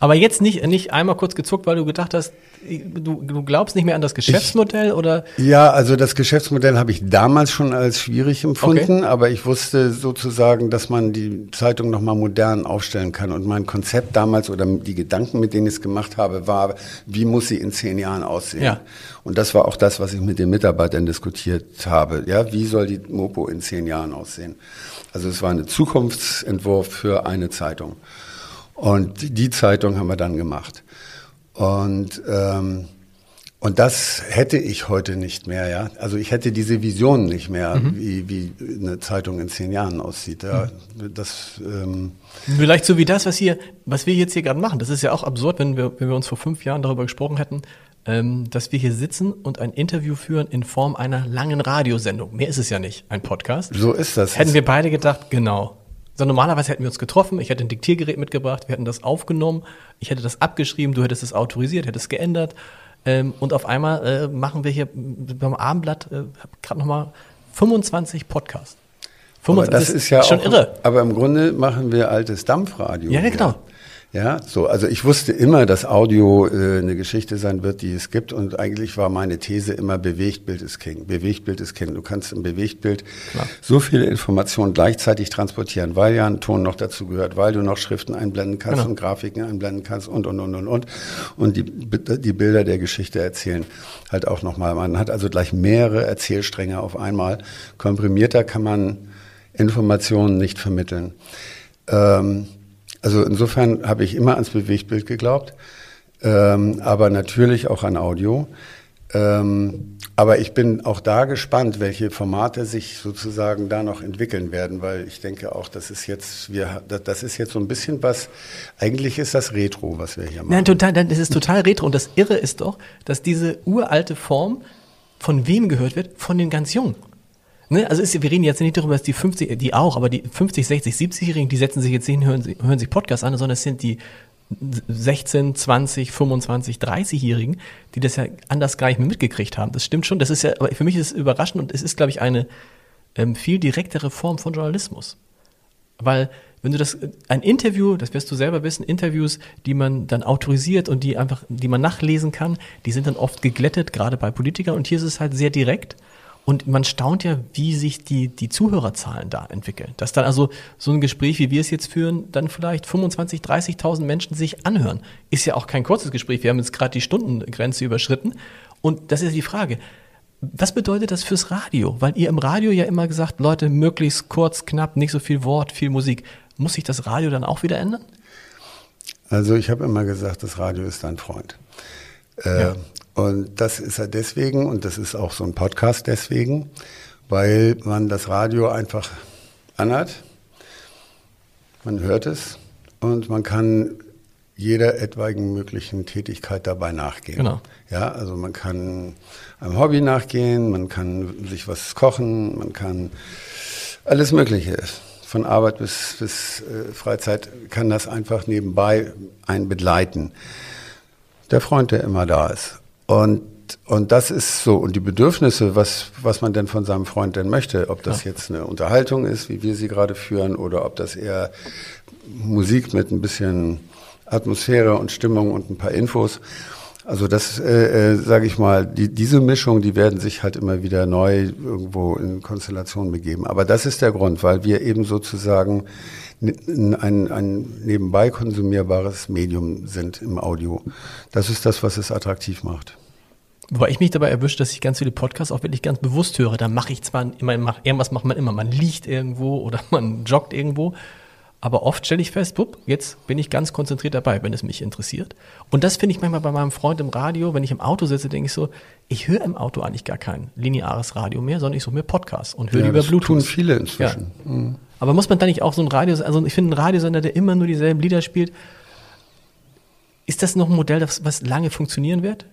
aber jetzt nicht, nicht einmal kurz gezuckt, weil du gedacht hast, du, du glaubst nicht mehr an das Geschäftsmodell ich, oder? Ja, also das Geschäftsmodell habe ich damals schon als schwierig empfunden, okay. aber ich wusste sozusagen, dass man die Zeitung nochmal modern aufstellen kann. Und mein Konzept damals oder die Gedanken, mit denen ich es gemacht habe, war, wie muss sie in zehn Jahren aussehen? Ja. Und das war auch das, was ich mit den Mitarbeitern diskutiert habe. Ja, wie soll die Mopo in zehn Jahren aussehen? Also es war ein Zukunftsentwurf für eine Zeitung. Und die Zeitung haben wir dann gemacht. Und ähm, und das hätte ich heute nicht mehr, ja. Also ich hätte diese Vision nicht mehr, mhm. wie, wie eine Zeitung in zehn Jahren aussieht. Ja. Mhm. Das, ähm Vielleicht so wie das, was hier, was wir jetzt hier gerade machen. Das ist ja auch absurd, wenn wir, wenn wir uns vor fünf Jahren darüber gesprochen hätten, ähm, dass wir hier sitzen und ein Interview führen in Form einer langen Radiosendung. Mehr ist es ja nicht, ein Podcast. So ist das. Hätten wir beide gedacht, genau. So normalerweise hätten wir uns getroffen, ich hätte ein Diktiergerät mitgebracht, wir hätten das aufgenommen, ich hätte das abgeschrieben, du hättest es autorisiert, hättest es geändert ähm, und auf einmal äh, machen wir hier beim Abendblatt äh, gerade nochmal 25 Podcasts. 25, aber das, das ist ja schon auch, irre. Aber im Grunde machen wir altes Dampfradio. Ja, genau. Ja, so, also ich wusste immer, dass Audio äh, eine Geschichte sein wird, die es gibt und eigentlich war meine These immer, Bewegtbild ist King. Bewegtbild ist King. Du kannst im Bewegtbild Klar. so viele Informationen gleichzeitig transportieren, weil ja ein Ton noch dazu gehört, weil du noch Schriften einblenden kannst genau. und Grafiken einblenden kannst und, und, und, und, und. Und die, die Bilder der Geschichte erzählen halt auch nochmal. Man hat also gleich mehrere Erzählstränge auf einmal. Komprimierter kann man Informationen nicht vermitteln. Ähm, also insofern habe ich immer ans Bewegtbild geglaubt, ähm, aber natürlich auch an Audio. Ähm, aber ich bin auch da gespannt, welche Formate sich sozusagen da noch entwickeln werden, weil ich denke auch, das ist jetzt, wir, das ist jetzt so ein bisschen was, eigentlich ist das Retro, was wir hier machen. Nein, total, das ist total Retro. Und das Irre ist doch, dass diese uralte Form von wem gehört wird? Von den ganz Jungen. Ne? Also ist, wir reden jetzt nicht darüber, dass die 50, die auch, aber die 50, 60, 70-Jährigen, die setzen sich jetzt hin, hören, hören sich Podcasts an, sondern es sind die 16, 20, 25, 30-Jährigen, die das ja anders gar nicht mehr mitgekriegt haben. Das stimmt schon. Das ist ja, aber für mich ist es überraschend und es ist, glaube ich, eine ähm, viel direktere Form von Journalismus. Weil, wenn du das, ein Interview, das wirst du selber wissen, Interviews, die man dann autorisiert und die einfach, die man nachlesen kann, die sind dann oft geglättet, gerade bei Politikern. Und hier ist es halt sehr direkt. Und man staunt ja, wie sich die, die Zuhörerzahlen da entwickeln. Dass dann also so ein Gespräch, wie wir es jetzt führen, dann vielleicht 25, 30.000 Menschen sich anhören. Ist ja auch kein kurzes Gespräch. Wir haben jetzt gerade die Stundengrenze überschritten. Und das ist die Frage. Was bedeutet das fürs Radio? Weil ihr im Radio ja immer gesagt, Leute, möglichst kurz, knapp, nicht so viel Wort, viel Musik. Muss sich das Radio dann auch wieder ändern? Also ich habe immer gesagt, das Radio ist dein Freund. Äh, ja. Und das ist er deswegen, und das ist auch so ein Podcast deswegen, weil man das Radio einfach anhat, man hört es und man kann jeder etwaigen möglichen Tätigkeit dabei nachgehen. Genau. Ja, also man kann einem Hobby nachgehen, man kann sich was kochen, man kann alles Mögliche. Von Arbeit bis, bis äh, Freizeit kann das einfach nebenbei einen begleiten. Der Freund, der immer da ist. Und, und das ist so. Und die Bedürfnisse, was, was man denn von seinem Freund denn möchte, ob das ja. jetzt eine Unterhaltung ist, wie wir sie gerade führen, oder ob das eher Musik mit ein bisschen Atmosphäre und Stimmung und ein paar Infos. Also das, äh, äh, sage ich mal, die, diese Mischung, die werden sich halt immer wieder neu irgendwo in Konstellationen begeben. Aber das ist der Grund, weil wir eben sozusagen ein, ein nebenbei konsumierbares Medium sind im Audio. Das ist das, was es attraktiv macht. Wobei ich mich dabei erwische, dass ich ganz viele Podcasts auch wirklich ganz bewusst höre. Da mache ich zwar immer, mach, irgendwas macht man immer. Man liegt irgendwo oder man joggt irgendwo. Aber oft stelle ich fest, bupp, jetzt bin ich ganz konzentriert dabei, wenn es mich interessiert. Und das finde ich manchmal bei meinem Freund im Radio, wenn ich im Auto sitze, denke ich so, ich höre im Auto eigentlich gar kein lineares Radio mehr, sondern ich suche mir Podcasts und höre ja, über Bluetooth. tun viele inzwischen. Ja. Mhm. Aber muss man da nicht auch so ein Radio, also ich finde ein Radiosender, der immer nur dieselben Lieder spielt, ist das noch ein Modell, das, was lange funktionieren wird?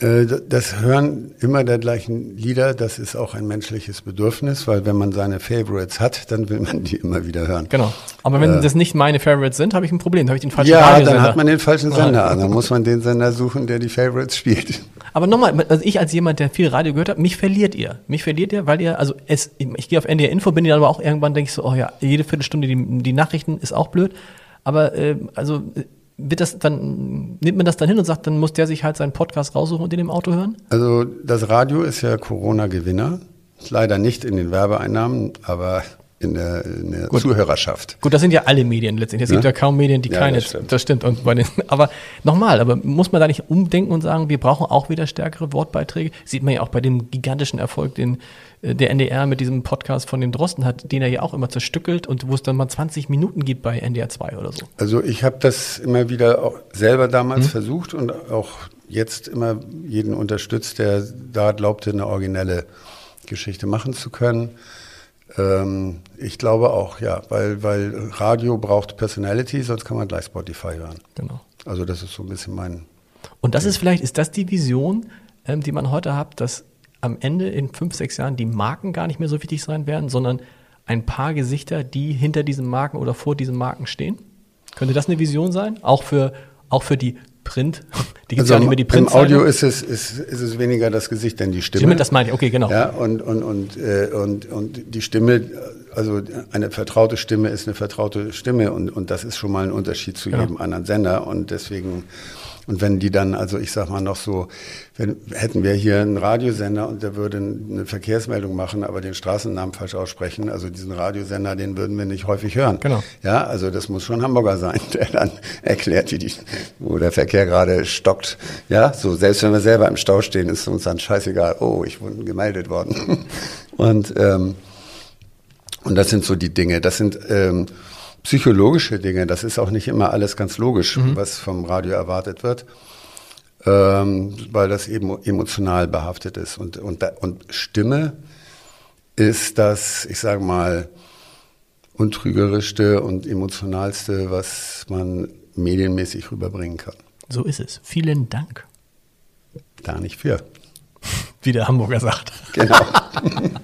Äh, das Hören immer der gleichen Lieder, das ist auch ein menschliches Bedürfnis, weil wenn man seine Favorites hat, dann will man die immer wieder hören. Genau. Aber wenn äh, das nicht meine Favorites sind, habe ich ein Problem. Habe ich den falschen ja, Radiosender. Ja, dann hat man den falschen Sender an. Dann muss man den Sender suchen, der die Favorites spielt. Aber nochmal, also ich als jemand, der viel Radio gehört hat, mich verliert ihr. Mich verliert ihr, weil ihr, also es, ich gehe auf NDR Info, bin dann aber auch irgendwann denke ich so, oh ja, jede Viertelstunde die, die Nachrichten ist auch blöd. Aber äh, also wird das dann, nimmt man das dann hin und sagt, dann muss der sich halt seinen Podcast raussuchen und den im Auto hören? Also das Radio ist ja Corona-Gewinner. Leider nicht in den Werbeeinnahmen, aber in der, in der Zuhörerschaft. Gut, das sind ja alle Medien letztendlich. Es gibt ja kaum Medien, die Ja, keine. das stimmt. das stimmt. Und bei den, aber nochmal, aber muss man da nicht umdenken und sagen, wir brauchen auch wieder stärkere Wortbeiträge? Sieht man ja auch bei dem gigantischen Erfolg, den äh, der NDR mit diesem Podcast von dem Drosten hat, den er ja auch immer zerstückelt und wo es dann mal 20 Minuten gibt bei NDR 2 oder so. Also ich habe das immer wieder auch selber damals versucht und auch jetzt immer jeden unterstützt, der da glaubte, eine originelle Geschichte machen zu können. Ähm, ich glaube auch, ja, weil, weil Radio braucht Personality, sonst kann man gleich Spotify hören. Genau. Also das ist so ein bisschen mein. Und das ist vielleicht, ist das die Vision, ähm, die man heute hat, dass am Ende in fünf, sechs Jahren die Marken gar nicht mehr so wichtig sein werden, sondern ein paar Gesichter, die hinter diesen Marken oder vor diesen Marken stehen? Könnte das eine Vision sein? Auch für, auch für die Print, die gibt's ja nicht mehr, die Also im Print. Audio ist es, ist, ist es weniger das Gesicht, denn die Stimme. Stimme, das meine ich, okay, genau. Ja, und, und, und, äh, und, und die Stimme, also eine vertraute Stimme ist eine vertraute Stimme und, und das ist schon mal ein Unterschied zu Genau. jedem anderen Sender und deswegen, und wenn die dann, also ich sag mal noch so, wenn, hätten wir hier einen Radiosender und der würde eine Verkehrsmeldung machen, aber den Straßennamen falsch aussprechen, also diesen Radiosender, den würden wir nicht häufig hören. Genau. Ja, also das muss schon Hamburger sein, der dann erklärt, wie die, wo der Verkehr gerade stockt. Ja, so selbst wenn wir selber im Stau stehen, ist uns dann scheißegal. Oh, ich wurde gemeldet worden. Und ähm, und das sind so die Dinge. Das sind ähm, psychologische Dinge. Das ist auch nicht immer alles ganz logisch, was vom Radio erwartet wird, ähm, weil das eben emotional behaftet ist. Und und und Stimme ist das, ich sage mal, untrügerischste und emotionalste, was man medienmäßig rüberbringen kann. So ist es. Vielen Dank, Da nicht für. wie der Hamburger sagt. Genau.